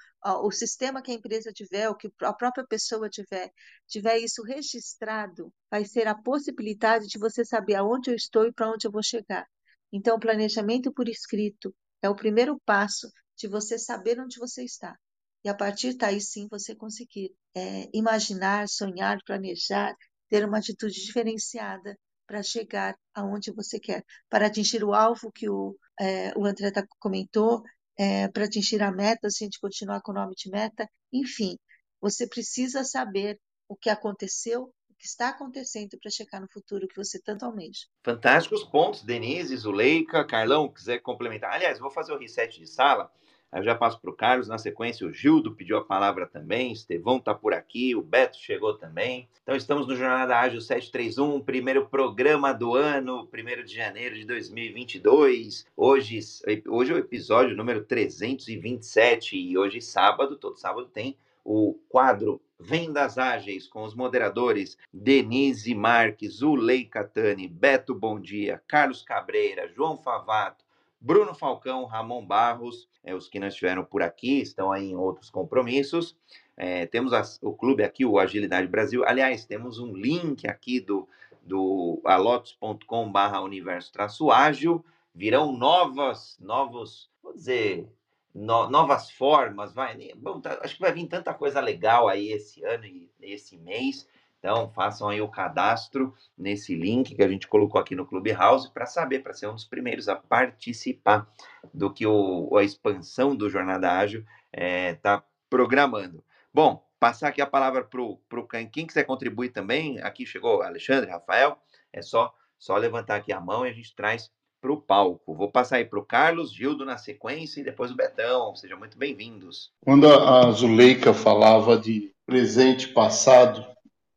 o sistema que a empresa tiver, o que a própria pessoa tiver, tiver isso registrado, vai ser a possibilidade de você saber aonde eu estou e para onde eu vou chegar. Então, o planejamento por escrito é o primeiro passo de você saber onde você está. E a partir daí sim você conseguir é, imaginar, sonhar, planejar, ter uma atitude diferenciada para chegar aonde você quer, para atingir o alvo que o, é, o André tá, comentou, é, para atingir a meta, se a gente continuar com o nome de meta, enfim, você precisa saber o que aconteceu, o que está acontecendo para chegar no futuro que você tanto almeja. Fantásticos pontos, Denise, Zuleika, Carlão, quiser complementar. Aliás, vou fazer o reset de sala Eu já passo para o Carlos, na sequência o Gildo pediu a palavra também, Estevão está por aqui, o Beto chegou também. Então estamos no Jornada Ágil 731, primeiro programa do ano, 1 de janeiro de 2022. Hoje, hoje é o episódio número 327 e hoje sábado, todo sábado tem o quadro Vendas Ágeis com os moderadores Denise Marques, Zulei Catani, Beto Bom Dia, Carlos Cabreira, João Favato, Bruno Falcão, Ramon Barros, é, os que não estiveram por aqui, estão aí em outros compromissos. É, temos as, o clube aqui, o Agilidade Brasil. Aliás, temos um link aqui do, do alotus.com barra universo traço ágil. Virão novas, novos, vou dizer, no, novas formas, vai. Bom, tá, acho que vai vir tanta coisa legal aí esse ano e esse mês. Então, façam aí o cadastro nesse link que a gente colocou aqui no Clubhouse para saber, para ser um dos primeiros a participar do que o, a expansão do Jornada Ágil está é, tá programando. Bom, passar aqui a palavra para o quem quiser contribuir também. Aqui chegou Alexandre, Rafael. É só, só levantar aqui a mão e a gente traz para o palco. Vou passar aí para o Carlos, Gildo na sequência e depois o Betão. Sejam muito bem-vindos. Quando a Zuleika falava de presente, passado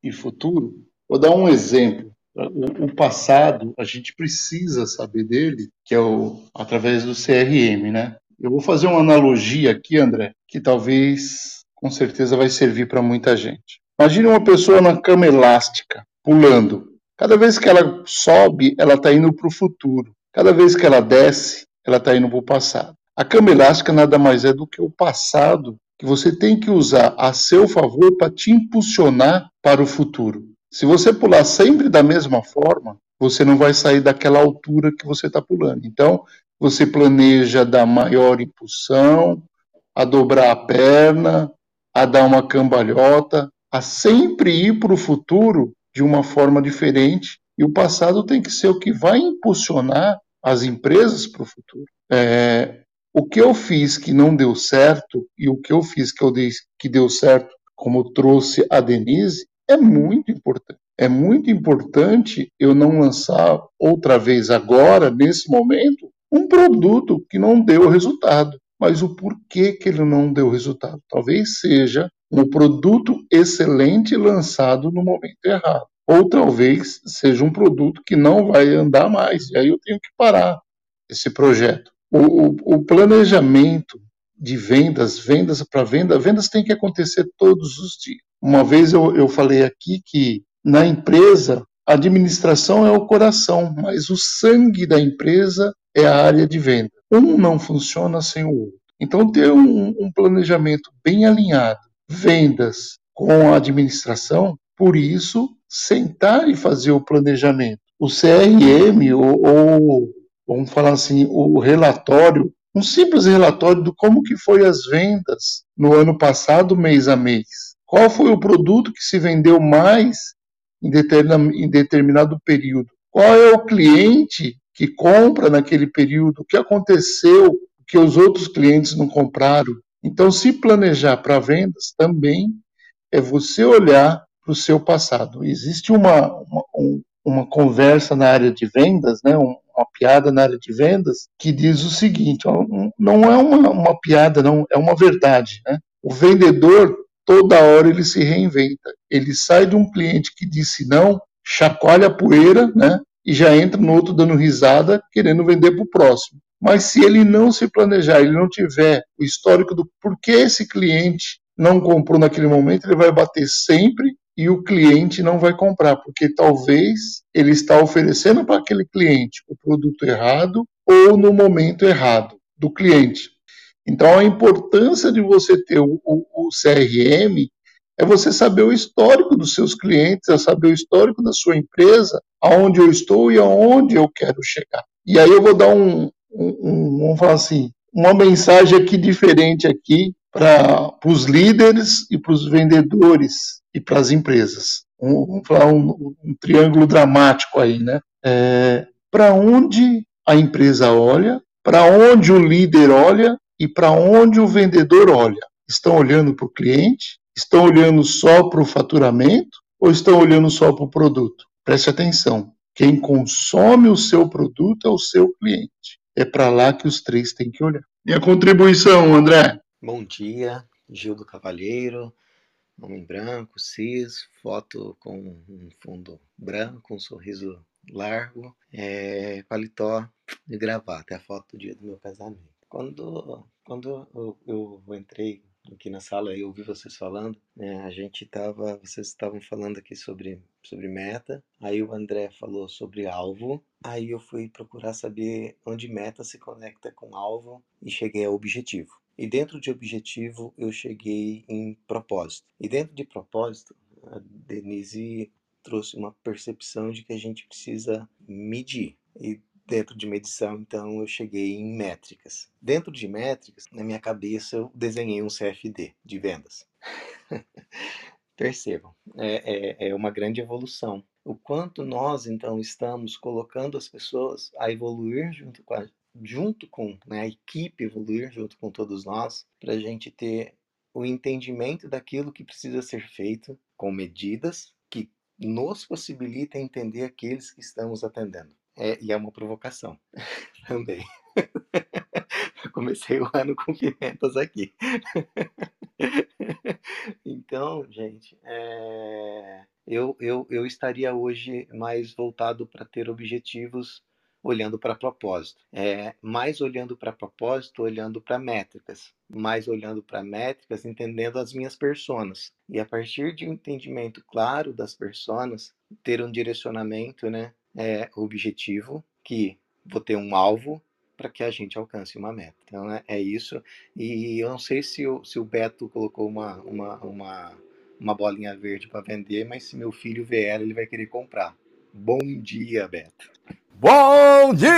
e futuro. Vou dar um exemplo. O, passado, a gente precisa saber dele, que é o, através do CRM, né? Eu vou fazer uma analogia aqui, André, que talvez, com certeza, vai servir para muita gente. Imagine uma pessoa na cama elástica, pulando. Cada vez que ela sobe, ela está indo para o futuro. Cada vez que ela desce, ela está indo para o passado. A cama elástica nada mais é do que o passado que você tem que usar a seu favor para te impulsionar para o futuro. Se você pular sempre da mesma forma, você não vai sair daquela altura que você está pulando. Então, você planeja dar maior impulsão, a dobrar a perna, a dar uma cambalhota, a sempre ir para o futuro de uma forma diferente. E o passado tem que ser o que vai impulsionar as empresas para o futuro. É, o que eu fiz que não deu certo e o que eu fiz que eu dei, que deu certo, como trouxe a Denise, é muito importante. É muito importante eu não lançar outra vez agora, nesse momento, um produto que não deu resultado. Mas o porquê que ele não deu resultado? Talvez seja um produto excelente lançado no momento errado. Ou talvez seja um produto que não vai andar mais. E aí eu tenho que parar esse projeto. O, o, planejamento de vendas, vendas para venda, vendas tem que acontecer todos os dias. Uma vez eu, eu falei aqui que na empresa a administração é o coração, mas o sangue da empresa é a área de venda. Um não funciona sem o outro. Então, ter um, um planejamento bem alinhado, vendas com a administração, por isso, sentar e fazer o planejamento. O CRM, ou, ou vamos falar assim, o relatório, um simples relatório do como que foi as vendas no ano passado, mês a mês. Qual foi o produto que se vendeu mais em determinado período? Qual é o cliente que compra naquele período? O que aconteceu que os outros clientes não compraram? Então, se planejar para vendas também é você olhar para o seu passado. Existe uma, uma, uma, conversa na área de vendas, né, uma piada na área de vendas, que diz o seguinte: não é uma, uma piada, não, é uma verdade. Né? O vendedor, toda hora, ele se reinventa. Ele sai de um cliente que disse não, chacoalha a poeira, né? E já entra no outro dando risada, querendo vender para o próximo. Mas se ele não se planejar, ele não tiver o histórico do porquê esse cliente não comprou naquele momento, ele vai bater sempre e o cliente não vai comprar, porque talvez ele está oferecendo para aquele cliente o produto errado ou no momento errado do cliente. Então, a importância de você ter o, o, o CRM é você saber o histórico dos seus clientes, é saber o histórico da sua empresa, aonde eu estou e aonde eu quero chegar. E aí eu vou dar um, um, um vamos falar assim, uma mensagem aqui diferente aqui para os líderes e para os vendedores e para as empresas. Um, vamos falar um, um, triângulo dramático aí, né? É, para onde a empresa olha, para onde o líder olha e para onde o vendedor olha. Estão olhando para o cliente? Estão olhando só para o faturamento ou estão olhando só para o produto? Preste atenção. Quem consome o seu produto é o seu cliente. É para lá que os três têm que olhar. E a contribuição, André? Bom dia, Gil do Cavalheiro, homem branco, cis, foto com um fundo branco, um sorriso largo, é, paletó de gravata, é a foto do dia do meu casamento. Quando, quando eu, eu entrei aqui na sala e ouvi vocês falando, né, a gente tava, vocês estavam falando aqui sobre, sobre meta, aí o André falou sobre alvo, aí eu fui procurar saber onde meta se conecta com alvo e cheguei ao objetivo. E dentro de objetivo eu cheguei em propósito. E dentro de propósito, a Denise trouxe uma percepção de que a gente precisa medir. E dentro de medição, então, eu cheguei em métricas. Dentro de métricas, na minha cabeça, eu desenhei um CFD de vendas. [laughs] Percebam, é, é, é, uma grande evolução. O quanto nós, então, estamos colocando as pessoas a evoluir junto com a, junto com né, a equipe, evoluir junto com todos nós, para a gente ter o entendimento daquilo que precisa ser feito com medidas que nos possibilitem entender aqueles que estamos atendendo. É, e é uma provocação [laughs] também. [laughs] comecei o ano com pimentas aqui. [laughs] então, gente, é, eu, eu, eu estaria hoje mais voltado para ter objetivos olhando para propósito. É, mais olhando para propósito, olhando para métricas. Mais olhando para métricas, entendendo as minhas personas. E a partir de um entendimento claro das personas, ter um direcionamento, né? é, objetivo, que vou ter um alvo para que a gente alcance uma meta. Então é, é, isso. E eu não sei se o, se o Beto colocou uma, uma, uma, uma bolinha verde para vender, mas se meu filho ela, ele vai querer comprar. Bom dia, Beto. Bom dia!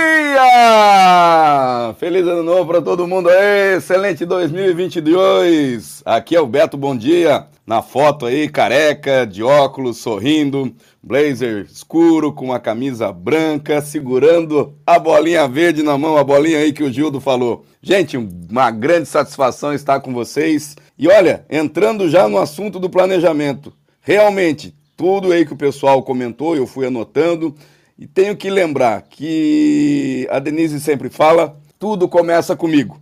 Feliz ano novo para todo mundo aí, excelente 2022. Aqui é o Beto, bom dia. Na foto aí, careca, de óculos, sorrindo, blazer escuro com uma camisa branca, segurando a bolinha verde na mão, a bolinha aí que o Gildo falou. Gente, uma grande satisfação estar com vocês. E olha, entrando já no assunto do planejamento, realmente, tudo aí que o pessoal comentou, eu fui anotando. E tenho que lembrar que a Denise sempre fala: tudo começa comigo.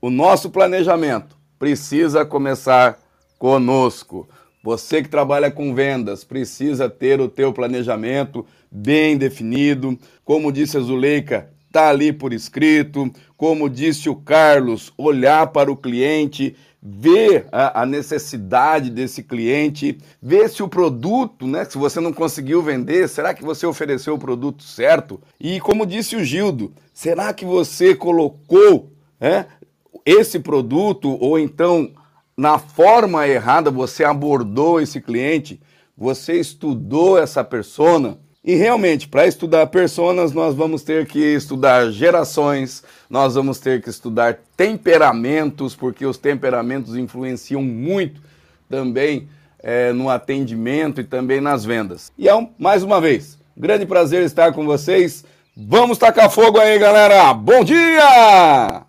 O nosso planejamento precisa começar conosco. Você que trabalha com vendas precisa ter o teu planejamento bem definido. Como disse a Zuleika, está ali por escrito, como disse o Carlos, olhar para o cliente, ver a, necessidade desse cliente, ver se o produto, né, se você não conseguiu vender, será que você ofereceu o produto certo? E como disse o Gildo, será que você colocou né, esse produto ou então na forma errada você abordou esse cliente, você estudou essa persona? E realmente, para estudar personas, nós vamos ter que estudar gerações, nós vamos ter que estudar temperamentos, porque os temperamentos influenciam muito também é, no atendimento e também nas vendas. E é um, mais uma vez, grande prazer estar com vocês. Vamos tacar fogo aí, galera! Bom dia!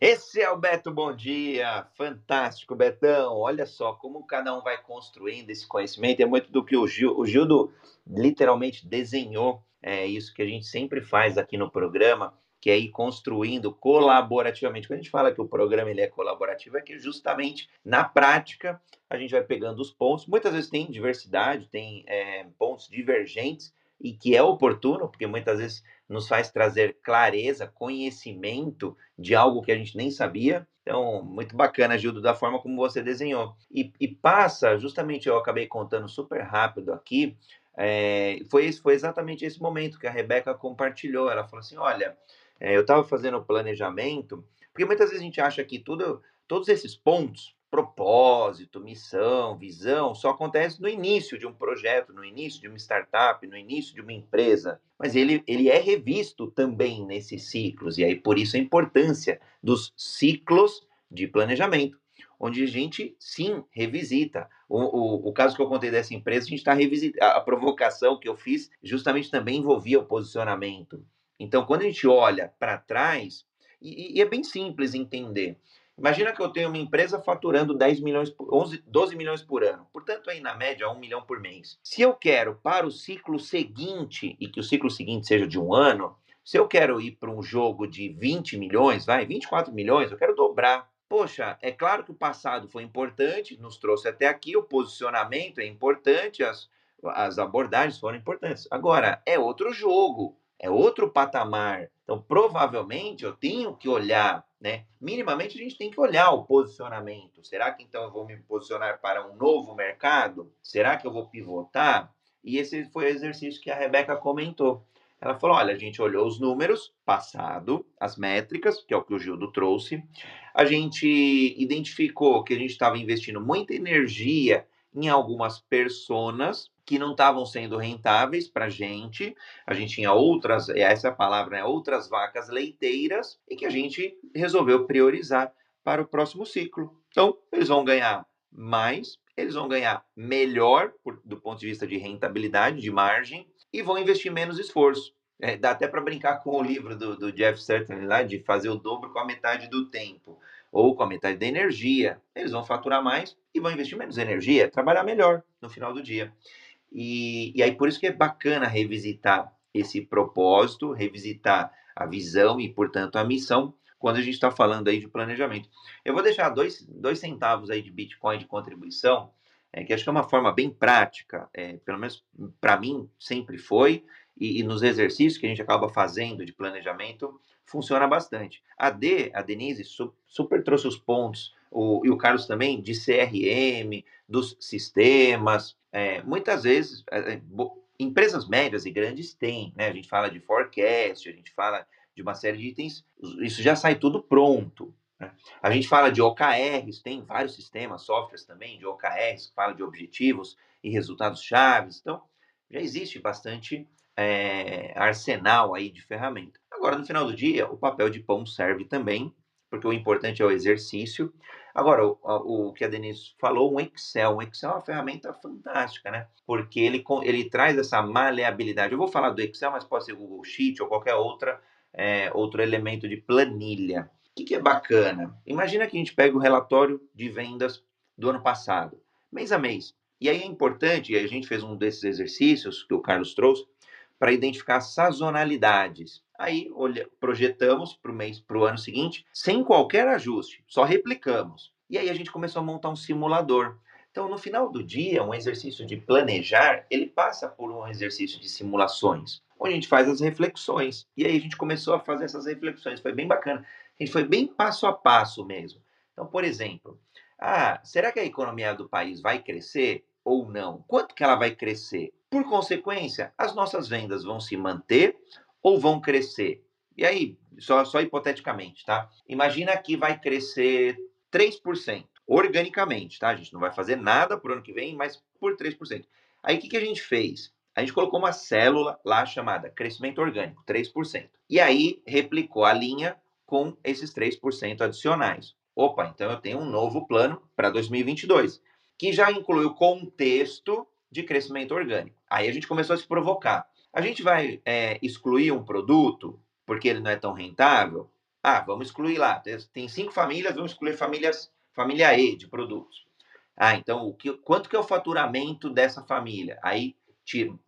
Esse é o Beto Bom Dia, fantástico, Betão. Olha só como cada um vai construindo esse conhecimento. É muito do que o, Gil, o Gildo literalmente desenhou. É isso que a gente sempre faz aqui no programa, que é ir construindo colaborativamente. Quando a gente fala que o programa ele é colaborativo, é que justamente na prática a gente vai pegando os pontos. Muitas vezes tem diversidade, tem é, pontos divergentes, e que é oportuno, porque muitas vezes nos faz trazer clareza, conhecimento de algo que a gente nem sabia. Então, muito bacana, Gildo, da forma como você desenhou. E, e passa, justamente eu acabei contando super rápido aqui, é, foi, foi exatamente esse momento que a Rebeca compartilhou. Ela falou assim: olha, é, eu estava fazendo planejamento, porque muitas vezes a gente acha que tudo, todos esses pontos propósito, missão, visão, só acontece no início de um projeto, no início de uma startup, no início de uma empresa. Mas ele, ele é revisto também nesses ciclos, e aí por isso a importância dos ciclos de planejamento, onde a gente sim revisita. O, o, o caso que eu contei dessa empresa, a gente está revisitando. A provocação que eu fiz justamente também envolvia o posicionamento. Então, quando a gente olha para trás, e, e é bem simples entender. Imagina que eu tenho uma empresa faturando 10 milhões, 11, 12 milhões por ano. Portanto, aí na média, 1 milhão por mês. Se eu quero para o ciclo seguinte, e que o ciclo seguinte seja de um ano, se eu quero ir para um jogo de 20 milhões, vai, 24 milhões, eu quero dobrar. Poxa, é claro que o passado foi importante, nos trouxe até aqui, o posicionamento é importante, as, as abordagens foram importantes. Agora, é outro jogo é outro patamar. Então, provavelmente eu tenho que olhar, né? Minimamente a gente tem que olhar o posicionamento. Será que então eu vou me posicionar para um novo mercado? Será que eu vou pivotar? E esse foi o exercício que a Rebeca comentou. Ela falou: olha, a gente olhou os números, passado, as métricas, que é o que o Gildo trouxe. A gente identificou que a gente estava investindo muita energia em algumas personas que não estavam sendo rentáveis para a gente. A gente tinha outras, essa é a palavra, né? outras vacas leiteiras, e que a gente resolveu priorizar para o próximo ciclo. Então, eles vão ganhar mais, eles vão ganhar melhor por, do ponto de vista de rentabilidade, de margem, e vão investir menos esforço. É, dá até para brincar com o livro do, do Jeff Sutton lá, de fazer o dobro com a metade do tempo ou com a metade da energia, eles vão faturar mais e vão investir menos energia, trabalhar melhor no final do dia. E, e aí por isso que é bacana revisitar esse propósito, revisitar a visão e, portanto, a missão quando a gente está falando aí de planejamento. Eu vou deixar dois, dois centavos aí de Bitcoin de contribuição, é, que acho que é uma forma bem prática, é, pelo menos para mim sempre foi, e, e, nos exercícios que a gente acaba fazendo de planejamento, funciona bastante. A D, a Denise, su, super trouxe os pontos, o, e o Carlos também, de CRM, dos sistemas. É, muitas vezes, é, é empresas médias e grandes têm, né? A gente fala de forecast, a gente fala de uma série de itens, isso já sai tudo pronto. Né? A gente fala de OKRs, tem vários sistemas, softwares também de OKRs, que fala de objetivos e resultados chaves. Então, já existe bastante é, arsenal aí de ferramenta. Agora, no final do dia, o papel de pão serve também, porque o importante é o exercício. Agora, o, o, que a Denise falou, um Excel. Um Excel é uma ferramenta fantástica, né? Porque ele, ele traz essa maleabilidade. Eu vou falar do Excel, mas pode ser Google Sheet ou qualquer outra, é, outro elemento de planilha. O que, que é bacana? Imagina que a gente pega o relatório de vendas do ano passado, mês a mês. E aí é importante, e a gente fez um desses exercícios que o Carlos trouxe, para identificar sazonalidades. Aí olha, projetamos para o mês, para o ano seguinte, sem qualquer ajuste, só replicamos. E aí a gente começou a montar um simulador. Então, no final do dia, um exercício de planejar, ele passa por um exercício de simulações. onde a gente faz as reflexões. E aí a gente começou a fazer essas reflexões, foi bem bacana. A gente foi bem passo a passo mesmo. Então, por exemplo, ah, será que a economia do país vai crescer ou não? Quanto que ela vai crescer? Por consequência, as nossas vendas vão se manter ou vão crescer? E aí, só, só hipoteticamente, tá? Imagina que vai crescer 3%, organicamente, tá? A gente não vai fazer nada por ano que vem, mas por 3%. Aí o que, que a gente fez? A gente colocou uma célula lá chamada crescimento orgânico, 3%. E aí replicou a linha com esses 3% adicionais. Opa, então eu tenho um novo plano para 2022, que já inclui o contexto de crescimento orgânico. Aí a gente começou a se provocar. A gente vai é, excluir um produto porque ele não é tão rentável? Ah, vamos excluir lá. Tem cinco famílias, vamos excluir famílias, família E de produtos. Ah, então o que, quanto que é o faturamento dessa família? Aí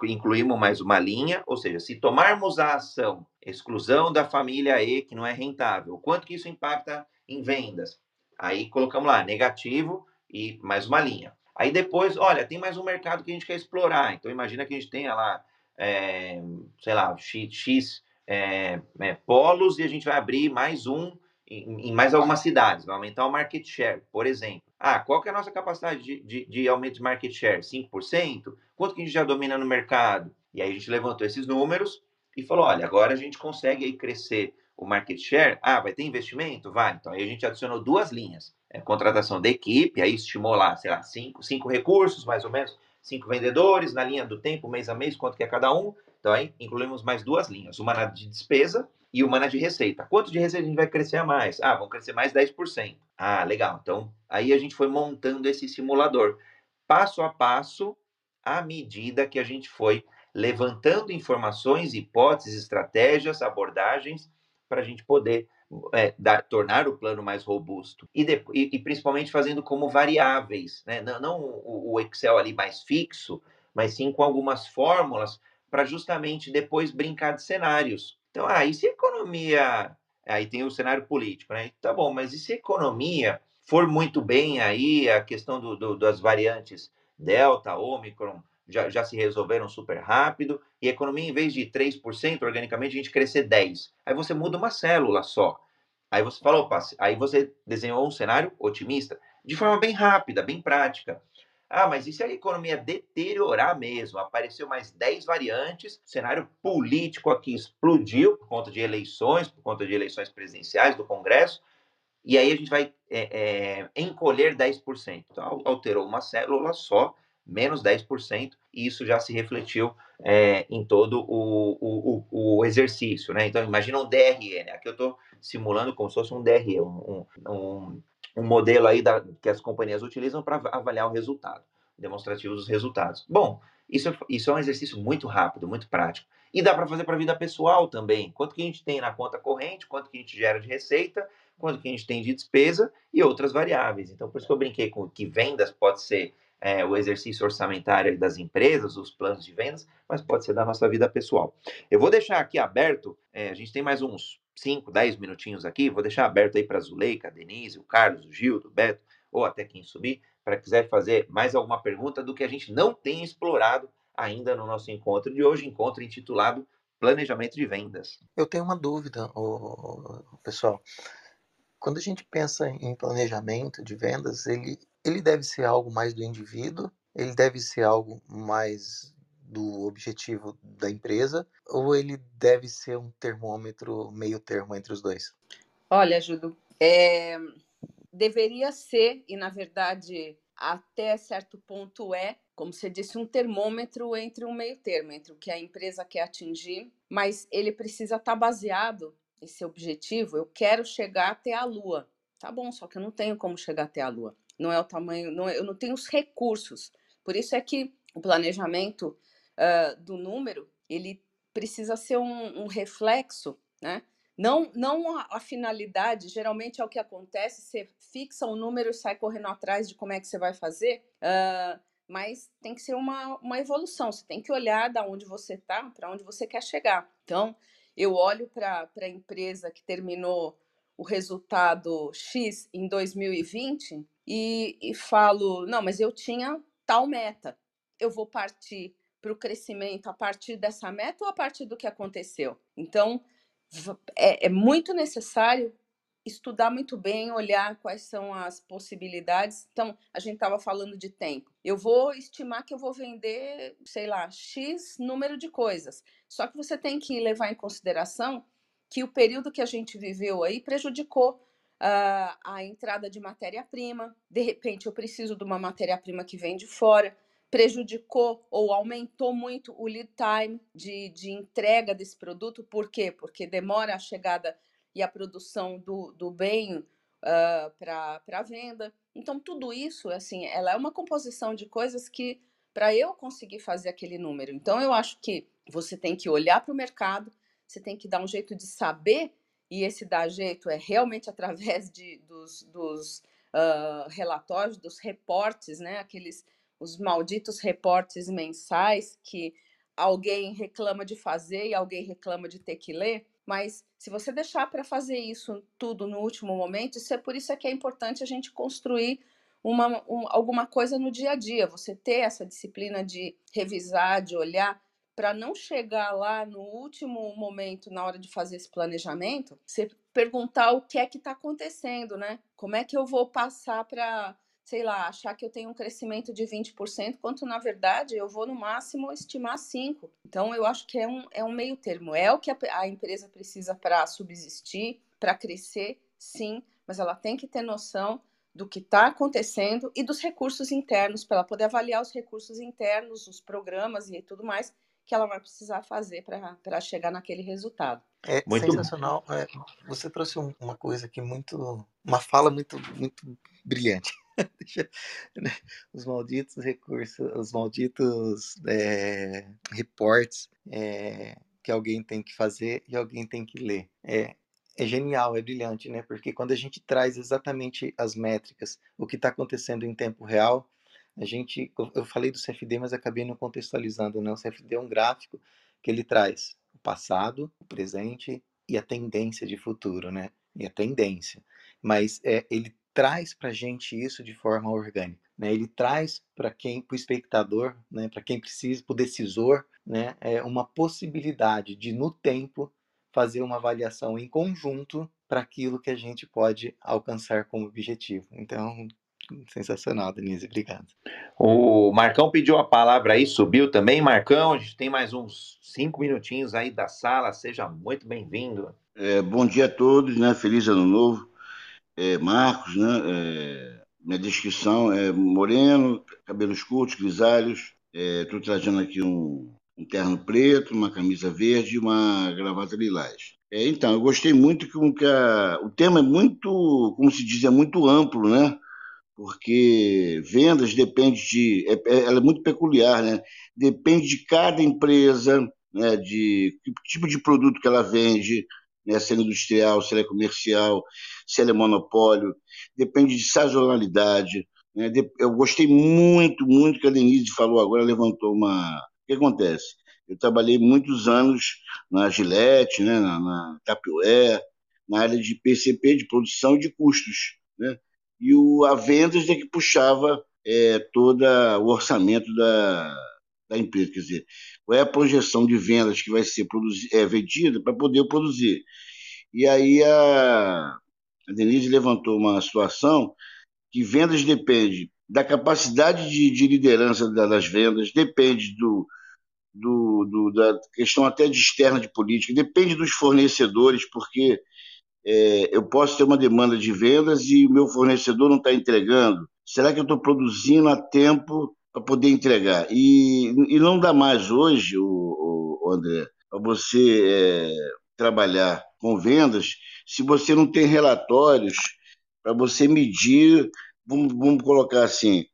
incluímos mais uma linha, ou seja, se tomarmos a ação exclusão da família E que não é rentável, quanto que isso impacta em vendas? Aí colocamos lá negativo e mais uma linha. Aí depois, olha, tem mais um mercado que a gente quer explorar. Então imagina que a gente tenha lá, é, sei lá, X, X é, é, polos e a gente vai abrir mais um em, em, mais algumas cidades, vai aumentar o market share, por exemplo. Ah, qual que é a nossa capacidade de, de, de aumento de market share? 5%? Quanto que a gente já domina no mercado? E aí a gente levantou esses números e falou, olha, agora a gente consegue aí crescer o market share. Ah, vai ter investimento? Vai. Então aí a gente adicionou duas linhas. É, contratação da equipe, aí estimou lá, sei lá, cinco, cinco recursos, mais ou menos, cinco vendedores, na linha do tempo, mês a mês, quanto que é cada um. Então aí incluímos mais duas linhas, uma na de despesa e uma na de receita. Quanto de receita a gente vai crescer a mais? Ah, vão crescer mais 10%. Ah, legal. Então, aí a gente foi montando esse simulador, passo a passo, à medida que a gente foi levantando informações, hipóteses, estratégias, abordagens, para a gente poder é, dar, tornar o plano mais robusto. E, de, e, e principalmente fazendo como variáveis, né? não, não o, o Excel ali mais fixo, mas sim com algumas fórmulas para justamente depois brincar de cenários. Então, ah, e se a economia. Aí tem o cenário político, né? Tá bom, mas e se a economia for muito bem aí, a questão do, do, das variantes Delta, Omicron, já, já se resolveram super rápido, e a economia, em vez de 3%, organicamente, a gente crescer 10%. Aí você muda uma célula só. Aí você fala, opa, aí você desenhou um cenário otimista, de forma bem rápida, bem prática. Ah, mas e se a economia deteriorar mesmo? Apareceu mais 10 variantes, cenário político aqui explodiu por conta de eleições, por conta de eleições presidenciais do Congresso, e aí a gente vai é, é, encolher 10%. Então, alterou uma célula só, menos 10%, e isso já se refletiu é, em todo o, o, o, exercício. Né? Então, imagina um DRE, né? aqui eu estou simulando como se fosse um DRE, um, um, um modelo aí da, que as companhias utilizam para avaliar o resultado, demonstrativo dos resultados. Bom, isso, isso é um exercício muito rápido, muito prático. E dá para fazer para a vida pessoal também. Quanto que a gente tem na conta corrente, quanto que a gente gera de receita, quanto que a gente tem de despesa e outras variáveis. Então, por isso que eu brinquei com que vendas pode ser é, o exercício orçamentário das empresas, os planos de vendas, mas pode ser da nossa vida pessoal. Eu vou deixar aqui aberto, é, a gente tem mais uns 5, 10 minutinhos aqui, vou deixar aberto aí para a Zuleika, a Denise, o Carlos, o Gildo, o Beto, ou até quem subir, para quiser fazer mais alguma pergunta do que a gente não tem explorado ainda no nosso encontro de hoje, encontro intitulado Planejamento de Vendas. Eu tenho uma dúvida, pessoal. Quando a gente pensa em planejamento de vendas, ele ele deve ser algo mais do indivíduo, ele deve ser algo mais do objetivo da empresa, ou ele deve ser um termômetro meio termo entre os dois? Olha, Judo, é... deveria ser, e na verdade até certo ponto é, como você disse, um termômetro entre um meio termo, entre o que a empresa quer atingir, mas ele precisa estar baseado, esse objetivo, eu quero chegar até a Lua. Tá bom, só que eu não tenho como chegar até a Lua não é o tamanho, não é, eu não tenho os recursos. Por isso é que o planejamento uh, do número ele precisa ser um, um reflexo, né? Não, não a, a, finalidade, geralmente é o que acontece, você fixa o um número e sai correndo atrás de como é que você vai fazer, uh, mas tem que ser uma, uma evolução, você tem que olhar da onde você está para onde você quer chegar. Então, eu olho para a empresa que terminou o resultado X em 2020 e, e falo, não, mas eu tinha tal meta, eu vou partir para o crescimento a partir dessa meta ou a partir do que aconteceu? Então, é, é muito necessário estudar muito bem, olhar quais são as possibilidades. Então, a gente estava falando de tempo. Eu vou estimar que eu vou vender, sei lá, X número de coisas. Só que você tem que levar em consideração que o período que a gente viveu aí prejudicou uh, a entrada de matéria-prima. De repente, eu preciso de uma matéria-prima que vem de fora. Prejudicou ou aumentou muito o lead time de, de entrega desse produto. Por quê? Porque demora a chegada e a produção do, do bem uh, ah, para venda. Então, tudo isso, assim, ela é uma composição de coisas que, para eu conseguir fazer aquele número. Então, eu acho que você tem que olhar para o mercado, você tem que dar um jeito de saber, e esse dar jeito é realmente [laughs] através de, dos, dos uh, relatórios, dos reportes, né? Aqueles, os malditos reportes mensais que alguém reclama de fazer e alguém reclama de ter que ler. Mas se você deixar para fazer isso tudo no último momento, isso é por isso é que é importante a gente construir uma, um, alguma coisa no dia a dia. Você ter essa disciplina de revisar, de olhar, para não chegar lá no último momento, na hora de fazer esse planejamento, você perguntar o que é que está acontecendo, né? Como é que eu vou passar para sei lá, achar que eu tenho um crescimento de 20%, quanto na verdade eu vou no máximo estimar 5%. Então eu acho que é um, é um meio termo. É o que a, a empresa precisa para subsistir, para crescer, sim, mas ela tem que ter noção do que está acontecendo e dos recursos internos, para ela poder avaliar os recursos internos, os programas e tudo mais que ela vai precisar fazer para chegar naquele resultado. É muito sensacional. É, você trouxe uma coisa aqui muito, uma fala muito, muito brilhante. [laughs] Né, os malditos recursos, os malditos é, reportes é, que alguém tem que fazer e alguém tem que ler. É, é genial, é brilhante, né? Porque quando a gente traz exatamente as métricas, o que está acontecendo em tempo real, a gente, eu falei do CFD, mas acabei não contextualizando, né? O CFD é um gráfico que ele traz o passado, o presente e a tendência de futuro, né? E a tendência. Mas é, ele traz para a gente isso de forma orgânica. Né? Ele traz para quem, para o espectador, né? para quem precisa, para o decisor, né? é uma possibilidade de, no tempo, fazer uma avaliação em conjunto para aquilo que a gente pode alcançar como objetivo. Então, sensacional, Denise, obrigado. O Marcão pediu a palavra aí, subiu também. Marcão, a gente tem mais uns cinco minutinhos aí da sala, seja muito bem-vindo. É, bom dia a todos, né? Feliz ano novo é, Marcos, né? É, minha descrição é moreno, cabelos curtos, grisalhos. Estou é, trazendo aqui um, um, terno preto, uma camisa verde e uma gravata lilás. É, então, eu gostei muito que, que a, o tema é muito, como se diz, é muito amplo, né? Porque vendas depende de, é, é ela é muito peculiar, né? Depende de cada empresa, né? De que tipo de produto que ela vende, né? se é industrial, se é comercial, se é monopólio, depende de sazonalidade. Né? Eu gostei muito, muito que a Denise falou agora, levantou uma. O que acontece? Eu trabalhei muitos anos na Gillette, né? na, na Tapioé, na área de PCP, de produção e de custos. Né? E o, a vendas é que puxava é, todo o orçamento da, da empresa. Quer dizer, qual é a projeção de vendas que vai ser é, vendida para poder produzir. E aí a, a Denise levantou uma situação que vendas depende da capacidade de, de liderança das vendas, depende do, do, do, da questão até de externa de política, depende dos fornecedores, porque é, eu posso ter uma demanda de vendas e o meu fornecedor não está entregando. Será que eu estou produzindo a tempo para poder entregar. E, e não dá mais hoje, o, o André, para você é, trabalhar com vendas se você não tem relatórios para você medir, vamos, vamos colocar assim,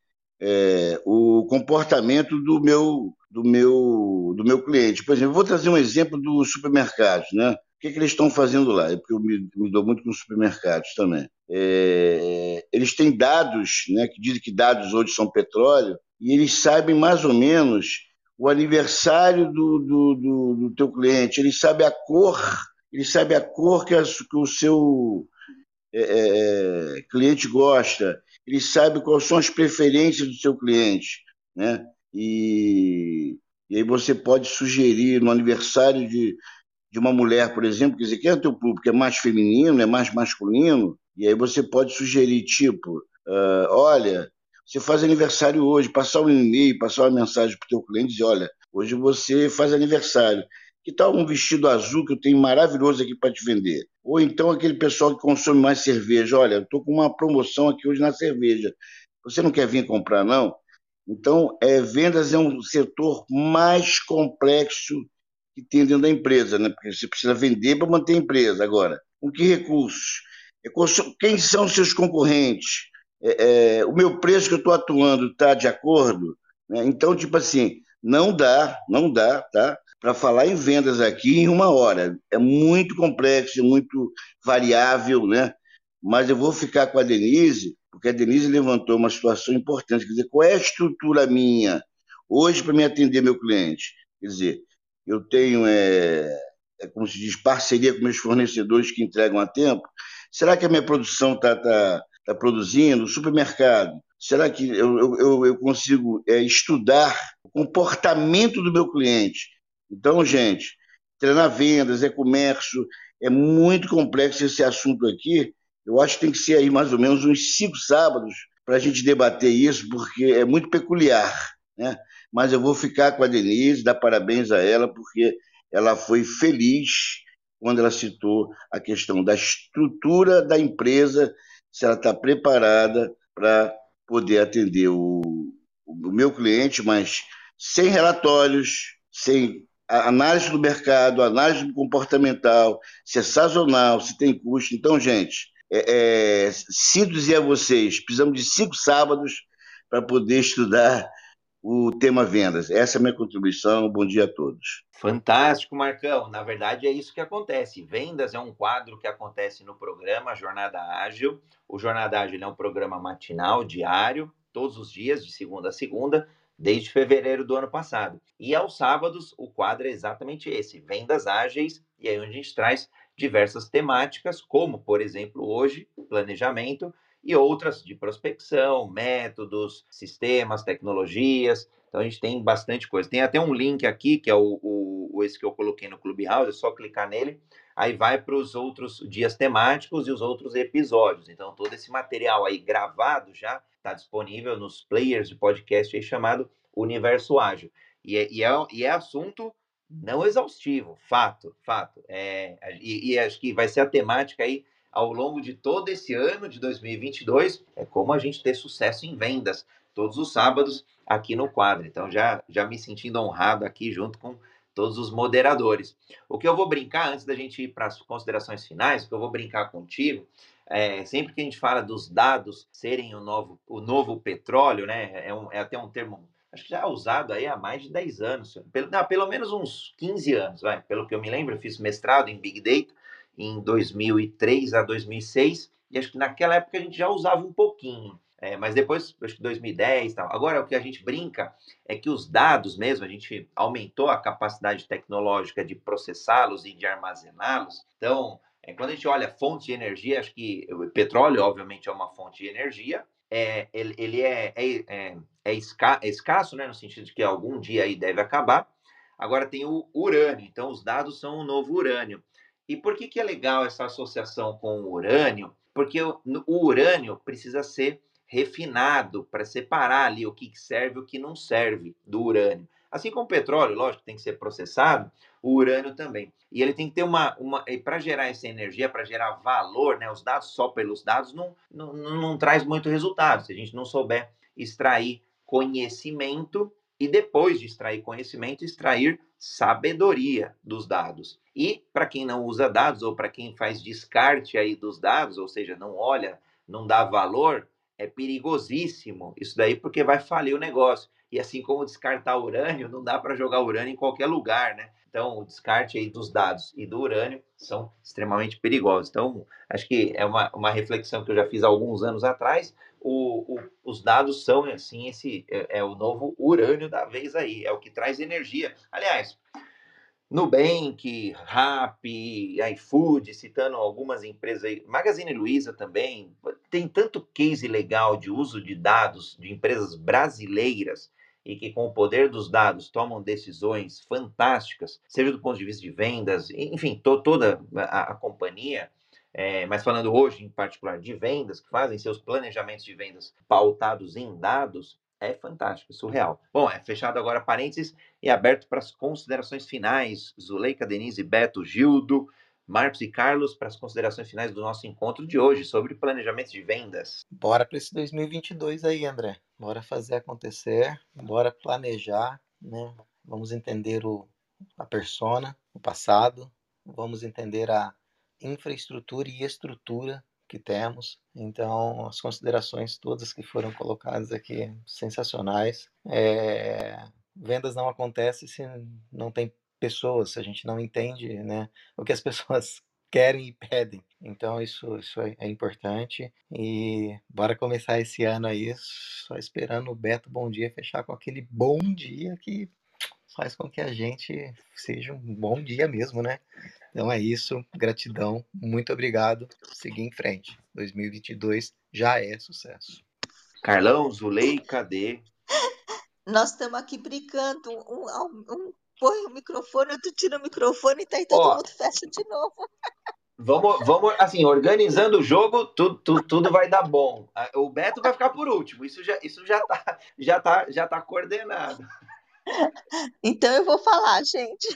é, o comportamento do meu, do, meu, do meu cliente. Por exemplo, vou trazer um exemplo dos supermercados, né? O que, que eles estão fazendo lá? É porque eu me, me dou muito com supermercados também. É, eles têm dados, né, que dizem que dados hoje são petróleo, e eles sabem mais ou menos o aniversário do, do, do, do teu cliente, eles sabem a cor, eles sabem a cor que, a, que o seu é, é, cliente gosta, eles sabem quais são as preferências do seu cliente, né? E, E aí você pode sugerir no aniversário de, de uma mulher, por exemplo, quer dizer, quem é o teu público? É mais feminino, é mais masculino? E aí você pode sugerir, tipo, uh, olha, você faz aniversário hoje, passar um e-mail, passar uma mensagem para o teu cliente dizer, olha, hoje você faz aniversário. Que tal um vestido azul que eu tenho maravilhoso aqui para te vender? Ou então aquele pessoal que consome mais cerveja, olha, estou com uma promoção aqui hoje na cerveja. Você não quer vir comprar, não? Então, é, vendas é um setor mais complexo que tem dentro da empresa, né? Porque você precisa vender para manter a empresa. Agora, com que recursos? É, quem são os seus concorrentes? É, é, o meu preço que eu estou atuando está de acordo? Né? Então, tipo assim, não dá, não dá, tá? Para falar em vendas aqui em uma hora. É muito complexo, é muito variável, né? Mas eu vou ficar com a Denise porque a Denise levantou uma situação importante, quer dizer, qual é a estrutura minha hoje para me atender meu cliente? Quer dizer, eu tenho, é, é, como se diz, parceria com meus fornecedores que entregam a tempo. Será que a minha produção está tá, tá produzindo? Supermercado. Será que eu, eu, eu consigo é, estudar o comportamento do meu cliente? Então, gente, treinar vendas, é comércio, é muito complexo esse assunto aqui, eu acho que tem que ser aí mais ou menos uns cinco sábados para a gente debater isso, porque é muito peculiar. Né? Mas eu vou ficar com a Denise, dar parabéns a ela, porque ela foi feliz quando ela citou a questão da estrutura da empresa, se ela está preparada para poder atender o, o meu cliente, mas sem relatórios, sem análise do mercado, análise comportamental, se é sazonal, se tem custo. Então, gente, é, é, dizer a vocês, precisamos de cinco sábados para poder estudar o tema vendas. Essa é a minha contribuição. Bom dia a todos. Fantástico, Marcão. Na verdade, é isso que acontece. Vendas é um quadro que acontece no programa Jornada Ágil. O Jornada Ágil é um programa matinal, diário, todos os dias, de segunda a segunda, desde fevereiro do ano passado. E aos sábados, o quadro é exatamente esse: Vendas Ágeis. E aí, onde a gente traz diversas temáticas, como, por exemplo, hoje, planejamento, e outras de prospecção, métodos, sistemas, tecnologias. Então a gente tem bastante coisa. Tem até um link aqui, que é o, o esse que eu coloquei no Clubhouse, é só clicar nele, aí vai para os outros dias temáticos e os outros episódios. Então todo esse material aí gravado já está disponível nos players de podcast aí chamado Universo Ágil. E é, e é, e é assunto não exaustivo, fato, fato. É, e, e, acho que vai ser a temática aí ao longo de todo esse ano de 2022, é como a gente ter sucesso em vendas todos os sábados aqui no quadro. Então já já me sentindo honrado aqui junto com todos os moderadores. O que eu vou brincar antes da gente ir para as considerações finais, o que eu vou brincar contigo, é, sempre que a gente fala dos dados serem o novo, o novo petróleo, né? É, um, é até um termo acho que já é usado aí há mais de 10 anos, pelo, não, pelo menos uns 15 anos, vai. Pelo que eu me lembro, eu fiz mestrado em Big Data em 2003 a 2006, e acho que naquela época a gente já usava um pouquinho. É, mas depois, acho que 2010 tal. Agora, o que a gente brinca é que os dados mesmo, a gente aumentou a capacidade tecnológica de processá-los e de armazená-los. Então, é, quando a gente olha fontes de energia, acho que o petróleo, obviamente, é uma fonte de energia, é, ele, ele é, é, é, é, esca, é escasso, né, no sentido de que algum dia aí deve acabar. Agora tem o urânio, então os dados são o novo urânio. E por que, que é legal essa associação com o urânio? Porque o, o urânio precisa ser refinado para separar ali o que serve e o que não serve do urânio. Assim como o petróleo, lógico, tem que ser processado, o urânio também. E ele tem que ter uma. uma para gerar essa energia, para gerar valor, né, os dados só pelos dados não, não, não, não traz muito resultado. Se a gente não souber extrair conhecimento e depois de extrair conhecimento, extrair sabedoria dos dados. E para quem não usa dados ou para quem faz descarte aí dos dados, ou seja, não olha, não dá valor, é perigosíssimo isso daí porque vai falir o negócio. E assim como descartar urânio, não dá para jogar urânio em qualquer lugar, né? Então, o descarte aí dos dados e do urânio são extremamente perigosos. Então, acho que é uma, uma reflexão que eu já fiz há alguns anos atrás. O, o, os dados são, assim, esse é, é, o novo urânio da vez aí, é o que traz energia. Aliás, Nubank, Rappi, iFood, citando algumas empresas aí, Magazine Luiza também, tem tanto case legal de uso de dados de empresas brasileiras e que, com o poder dos dados, tomam decisões fantásticas, seja do ponto de vista de vendas, enfim, to, toda a, a companhia, é, mas falando hoje em particular de vendas, que fazem seus planejamentos de vendas pautados em dados, é fantástico, surreal. Bom, é fechado agora parênteses e aberto para as considerações finais. Zuleika, Denise, Beto, Gildo, Marcos e Carlos, para as considerações finais do nosso encontro de hoje sobre planejamento de vendas. Bora para esse 2022 aí, André. Bora fazer acontecer, bora planejar, né? Vamos entender o, a persona, o passado, vamos entender a infraestrutura e estrutura que temos. Então, as considerações todas que foram colocadas aqui, sensacionais. É, vendas não acontecem se não tem pessoas, se a gente não entende né, o que as [laughs] pessoas querem e pedem. Então, isso, isso é, é importante. E bora começar esse ano aí, só esperando o Beto Bom Dia fechar com aquele bom dia que faz com que a gente seja um bom dia mesmo, né? Então é isso, gratidão, muito obrigado. Seguir em frente. 2022 já é sucesso. Carlão, Zulei, cadê? Nós estamos aqui brincando. Um, um, põe o microfone, outro tira o microfone e tá aí todo Ó, mundo fecha de novo. Vamos, vamos, assim, organizando o jogo, tudo, tudo, tudo, vai dar bom. O Beto vai ficar por último. Isso já, isso já tá, já tá, já tá coordenado. Então eu vou falar, gente.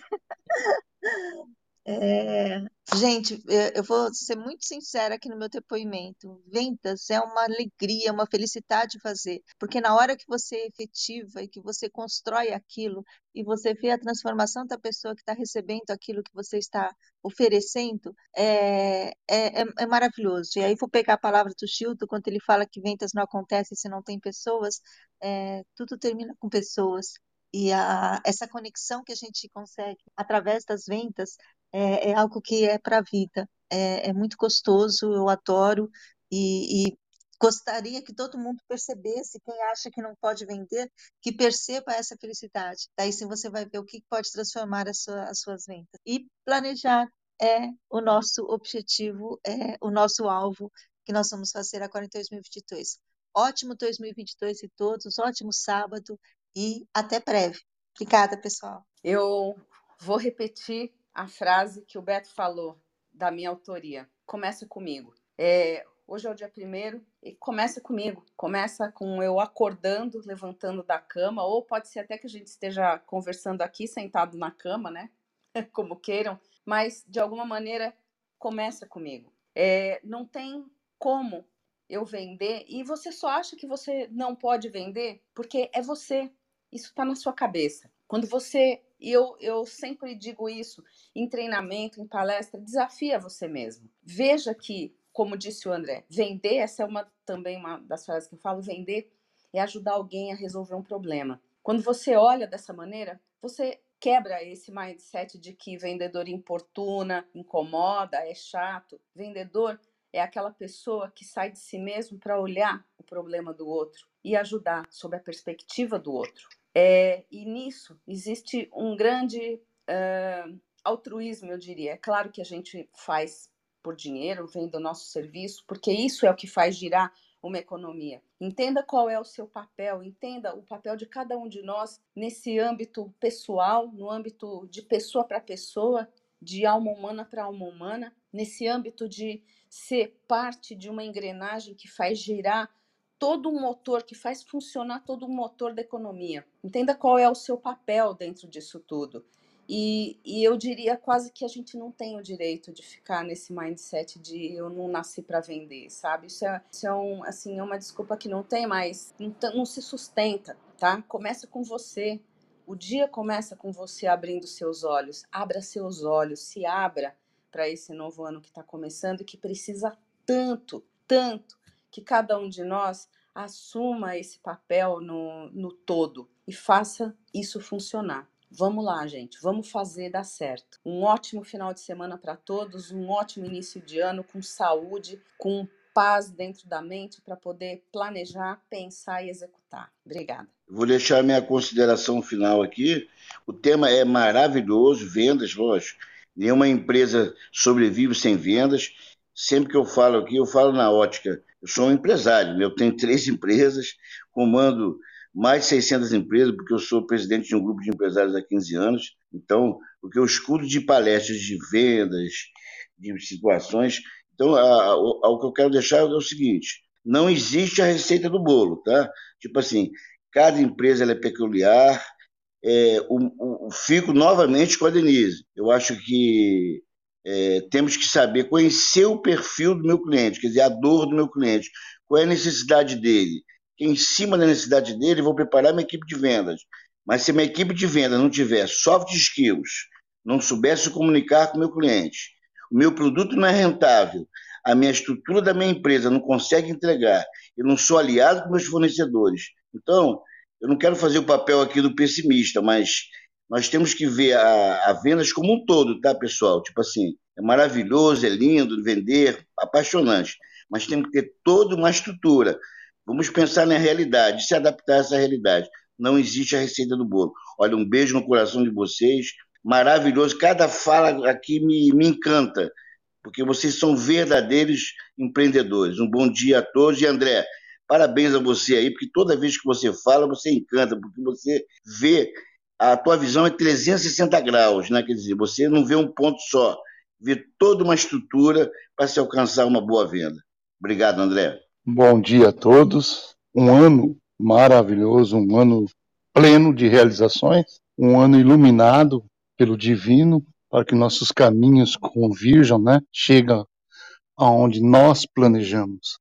É, gente, eu vou ser muito sincera aqui no meu depoimento. Vendas é uma alegria, uma felicidade fazer, porque na hora que você efetiva e que você constrói aquilo e você vê a transformação da pessoa que está recebendo aquilo que você está oferecendo, é, é, é, é maravilhoso. E aí vou pegar a palavra do Chilton, quando ele fala que vendas não acontecem se não tem pessoas, é, tudo termina com pessoas. E a, essa conexão que a gente consegue através das vendas é, é algo que é para a vida. É, é, muito gostoso, eu adoro e, e, gostaria que todo mundo percebesse, quem acha que não pode vender, que perceba essa felicidade. Daí sim você vai ver o que pode transformar sua, as suas vendas. E planejar é o nosso objetivo, é o nosso alvo que nós vamos fazer agora em 2022. Ótimo 2022 e todos, ótimo sábado e até breve. Obrigada, pessoal. Eu vou repetir a frase que o Beto falou, da minha autoria. Começa comigo. É, hoje é o dia primeiro e começa comigo. Começa com eu acordando, levantando da cama, ou pode ser até que a gente esteja conversando aqui, sentado na cama, né? [laughs] Como queiram, mas de alguma maneira começa comigo. É, não tem como eu vender e você só acha que você não pode vender porque é você. Isso está na sua cabeça. Quando você e eu, eu sempre digo isso em treinamento, em palestra, desafia você mesmo. Veja que, como disse o André, vender, essa é uma também uma das frases que eu falo, vender é ajudar alguém a resolver um problema. Quando você olha dessa maneira, você quebra esse mindset de que vendedor importuna, incomoda, é chato. Vendedor é aquela pessoa que sai de si mesmo para olhar o problema do outro e ajudar sob a perspectiva do outro. É, e nisso existe um grande uh, altruísmo, eu diria. É claro que a gente faz por dinheiro, vendo o nosso serviço, porque isso é o que faz girar uma economia. Entenda qual é o seu papel, entenda o papel de cada um de nós nesse âmbito pessoal, no âmbito de pessoa para pessoa, de alma humana para alma humana, nesse âmbito de ser parte de uma engrenagem que faz girar todo o motor, que faz funcionar todo o motor da economia. Entenda qual é o seu papel dentro disso tudo. E, e, eu diria quase que a gente não tem o direito de ficar nesse mindset de eu não nasci para vender, sabe? Isso é, isso é, um, assim, é uma desculpa que não tem mais, não, não se sustenta, tá? Começa com você. O dia começa com você abrindo seus olhos. Abra seus olhos, se abra para esse novo ano que está começando e que precisa tanto, tanto que cada um de nós assuma esse papel no, no todo e faça isso funcionar. Vamos lá, gente, vamos fazer dar certo. Um ótimo final de semana para todos, um ótimo início de ano com saúde, com paz dentro da mente para poder planejar, pensar e executar. Obrigada. Vou deixar minha consideração final aqui. O tema é maravilhoso, vendas, lógico. Nenhuma empresa sobrevive sem vendas. Sempre que eu falo aqui, eu falo na ótica eu sou um empresário, eu tenho três empresas, comando mais de 600 empresas, porque eu sou presidente de um grupo de empresários há 15 anos. Então, o que eu escuto de palestras de vendas, de situações. Então, o que eu quero deixar é o seguinte: não existe a receita do bolo, tá? Tipo assim, cada empresa é peculiar. É, o, o, fico novamente com a Denise. Eu acho que é, temos que saber conhecer o perfil do meu cliente, quer dizer, a dor do meu cliente, qual é a necessidade dele, em cima da necessidade dele, vou preparar minha equipe de vendas. Mas se minha equipe de vendas não tiver soft skills, não souber se comunicar com o meu cliente, o meu produto não é rentável, a minha estrutura da minha empresa não consegue entregar, eu não sou aliado com meus fornecedores. Então, eu não quero fazer o papel aqui do pessimista, mas nós temos que ver a, a como um todo, tá, pessoal? Tipo assim, é maravilhoso, é lindo vender, apaixonante, mas temos que ter toda uma estrutura. Vamos pensar na realidade, se adaptar a essa realidade. Não existe a receita do bolo. Olha, um beijo no coração de vocês. Maravilhoso. Cada fala aqui me, me encanta, porque vocês são verdadeiros empreendedores. Um bom dia a todos. E André, parabéns a você aí, porque toda vez que você fala, você encanta, porque você vê, a tua visão é 360 graus, né? Quer dizer, você não vê um ponto só, vê toda uma estrutura para se alcançar uma boa venda. Obrigado, André. Bom dia a todos. Um ano maravilhoso, um ano pleno de realizações, um ano iluminado pelo divino, para que nossos caminhos convirjam, né? Chegam aonde nós planejamos.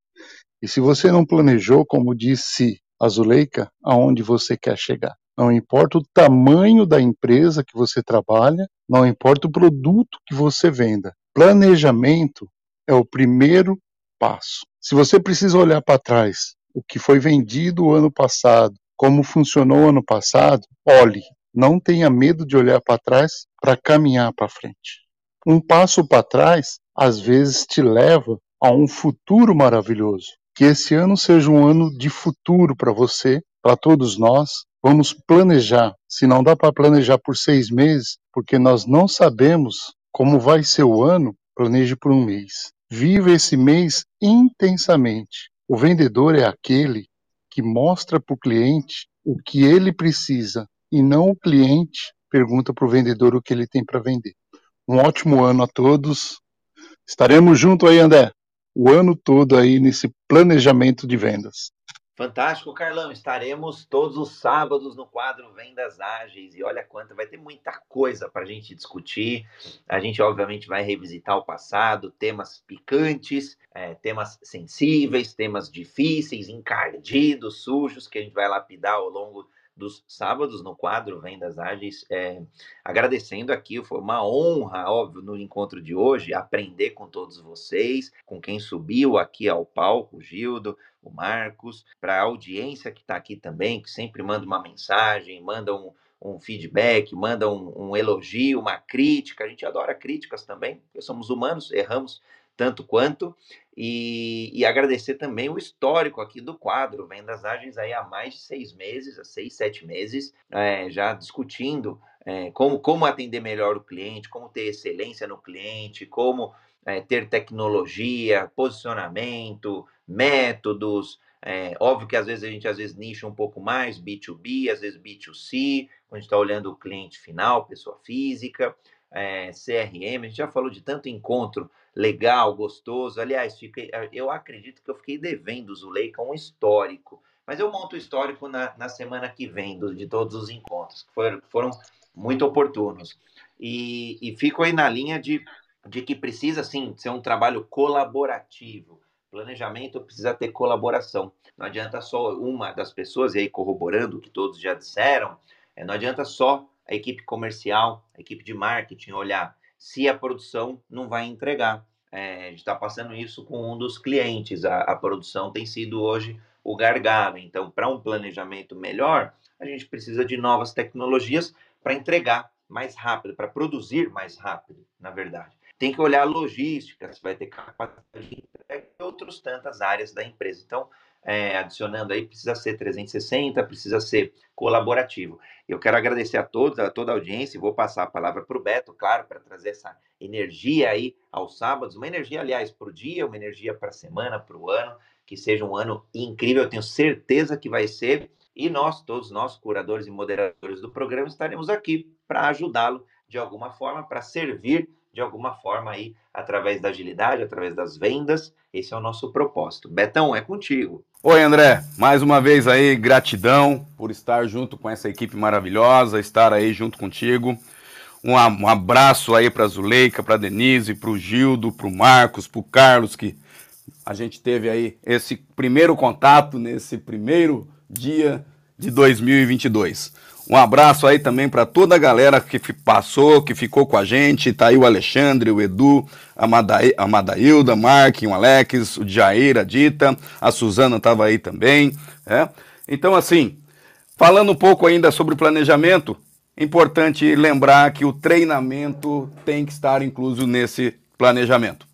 E se você não planejou, como disse a Zuleika, aonde você quer chegar. Não importa o tamanho da empresa que você trabalha, não importa o produto que você venda. Planejamento é o primeiro passo. Se você precisa olhar para trás, o que foi vendido o ano passado, como funcionou o ano passado, olhe. Não tenha medo de olhar para trás para caminhar para frente. Um passo para trás, às vezes, te leva a um futuro maravilhoso. Que esse ano seja um ano de futuro para você, para todos nós. Vamos planejar. Se não dá para planejar por seis meses, porque nós não sabemos como vai ser o ano, planeje por um mês. Viva esse mês intensamente. O vendedor é aquele que mostra para o cliente o que ele precisa e não o cliente pergunta para o vendedor o que ele tem para vender. Um ótimo ano a todos. Estaremos junto aí, André, o ano todo aí nesse planejamento de vendas. Fantástico, Carlão. Estaremos todos os sábados no quadro Vendas Ágeis e olha quanta, vai ter muita coisa para a gente discutir. A gente, obviamente, vai revisitar o passado, temas picantes, é, temas sensíveis, temas difíceis, encardidos, sujos, que a gente vai lapidar ao longo dos sábados no quadro Vendas Ágeis. É, agradecendo aqui, foi uma honra, óbvio, no encontro de hoje, aprender com todos vocês, com quem subiu aqui ao palco, o Gildo, o Marcos, para a audiência que está aqui também, que sempre manda uma mensagem, manda um, um feedback, manda um, um, elogio, uma crítica. A gente adora críticas também, porque somos humanos, erramos tanto quanto. E, e, agradecer também o histórico aqui do quadro, Vendas Ágeis aí há mais de seis meses, há seis, sete meses, é, já discutindo é, como, como atender melhor o cliente, como ter excelência no cliente, como é, ter tecnologia, posicionamento, métodos. Óbvio que às vezes a gente às vezes nicha um pouco mais B2B, às vezes B2C, quando a gente está olhando o cliente final, pessoa física, é, CRM, a gente já falou de tanto encontro legal, gostoso. Aliás, fiquei, eu acredito que eu fiquei devendo, Zuleika, um histórico. Mas eu monto o histórico na, na semana que vem do, de todos os encontros, que foram, foram muito oportunos. E, e fico aí na linha de de que precisa sim ser um trabalho colaborativo. Planejamento precisa ter colaboração. Não adianta só uma das pessoas, e aí corroborando o que todos já disseram, é, não adianta só a equipe comercial, a equipe de marketing olhar se a produção não vai entregar. É, a gente está passando isso com um dos clientes. A, a produção tem sido hoje o gargalo. Então, para um planejamento melhor, a gente precisa de novas tecnologias para entregar mais rápido, para produzir mais rápido, na verdade tem que olhar a logística, se vai ter capacidade de entrega e outras tantas áreas da empresa. Então, é, adicionando aí, precisa ser 360, precisa ser colaborativo. Eu quero agradecer a todos, a toda a audiência, e vou passar a palavra para o Beto, claro, para trazer essa energia aí aos sábados, uma energia, aliás, para o dia, uma energia para a semana, para o ano, que seja um ano incrível, eu tenho certeza que vai ser, E nós, todos nós, curadores e moderadores do programa, estaremos aqui para ajudá-lo de alguma forma, para servir de alguma forma aí, através da agilidade, através das vendas. Esse é o nosso propósito. Betão, é contigo. Oi, André. Mais uma vez aí, gratidão por estar junto com essa equipe maravilhosa, estar aí junto contigo. Um, abraço aí para a Zuleika, para Denise, para o Gildo, para o Marcos, para o Carlos, que a gente teve aí esse primeiro contato nesse primeiro dia de 2022. Um abraço aí também para toda a galera que passou, que ficou com a gente. Tá aí o Alexandre, o Edu, a, Madaí, a Madailda, Mark, o Alex, o Jair, a Dita, a Suzana estava aí também. É? Então, assim, falando um pouco ainda sobre planejamento, importante lembrar que o treinamento tem que estar incluso nesse planejamento.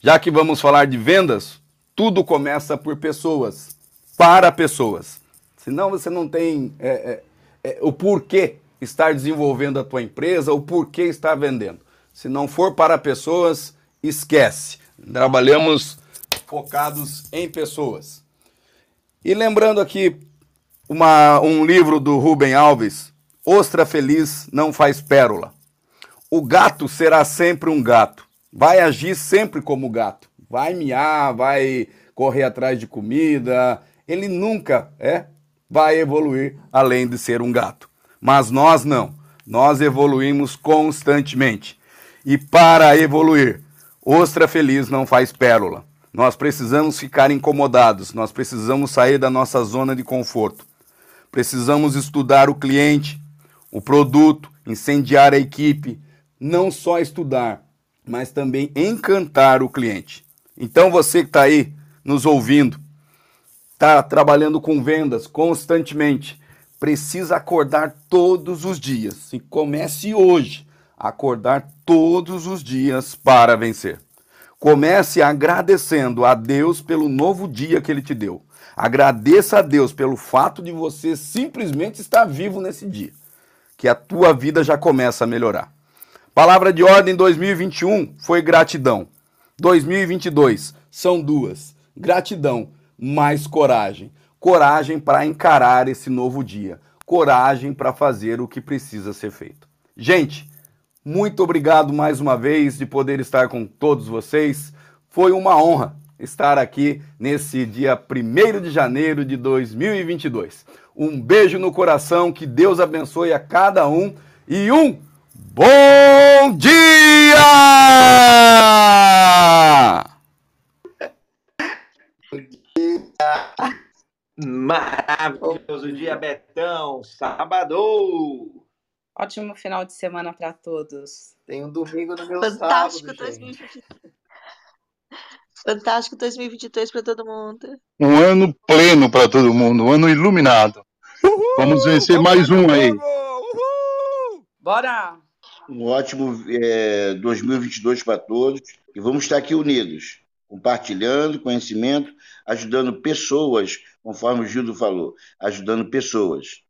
Já que vamos falar de vendas, tudo começa por pessoas, para pessoas. Senão você não tem é, é, é, o porquê estar desenvolvendo a tua empresa, o porquê estar vendendo. Se não for para pessoas, esquece. Trabalhamos focados em pessoas. E lembrando aqui uma, um livro do Rubem Alves, Ostra Feliz não faz pérola. O gato será sempre um gato. Vai agir sempre como gato. Vai miar, vai correr atrás de comida. Ele nunca é vai evoluir além de ser um gato. Mas nós não. Nós evoluímos constantemente. E para evoluir, ostra feliz não faz pérola. Nós precisamos ficar incomodados, nós precisamos sair da nossa zona de conforto. Precisamos estudar o cliente, o produto, incendiar a equipe, não só estudar, mas também encantar o cliente. Então você que está aí nos ouvindo, está trabalhando com vendas constantemente, precisa acordar todos os dias. E comece hoje a acordar todos os dias para vencer. Comece agradecendo a Deus pelo novo dia que Ele te deu. Agradeça a Deus pelo fato de você simplesmente estar vivo nesse dia, que a tua vida já começa a melhorar. Palavra de ordem 2021 foi gratidão. 2022 são duas: gratidão mais coragem. Coragem para encarar esse novo dia. Coragem para fazer o que precisa ser feito. Gente, muito obrigado mais uma vez de poder estar com todos vocês. Foi uma honra estar aqui nesse dia 1 de janeiro de 2022. Um beijo no coração, que Deus abençoe a cada um e um bom dia! Maravilhoso dia, Betão. Sábado. Ótimo final de semana para todos. Tem um domingo no meu Fantástico sábado, gente. 2023. Fantástico 2023 para todo mundo. Um ano pleno para todo mundo, um ano iluminado. Vamos vencer mais um aí. Bora! Um ótimo é, 2022 para todos e vamos estar aqui unidos, compartilhando conhecimento, ajudando pessoas, conforme o Gildo falou, ajudando pessoas.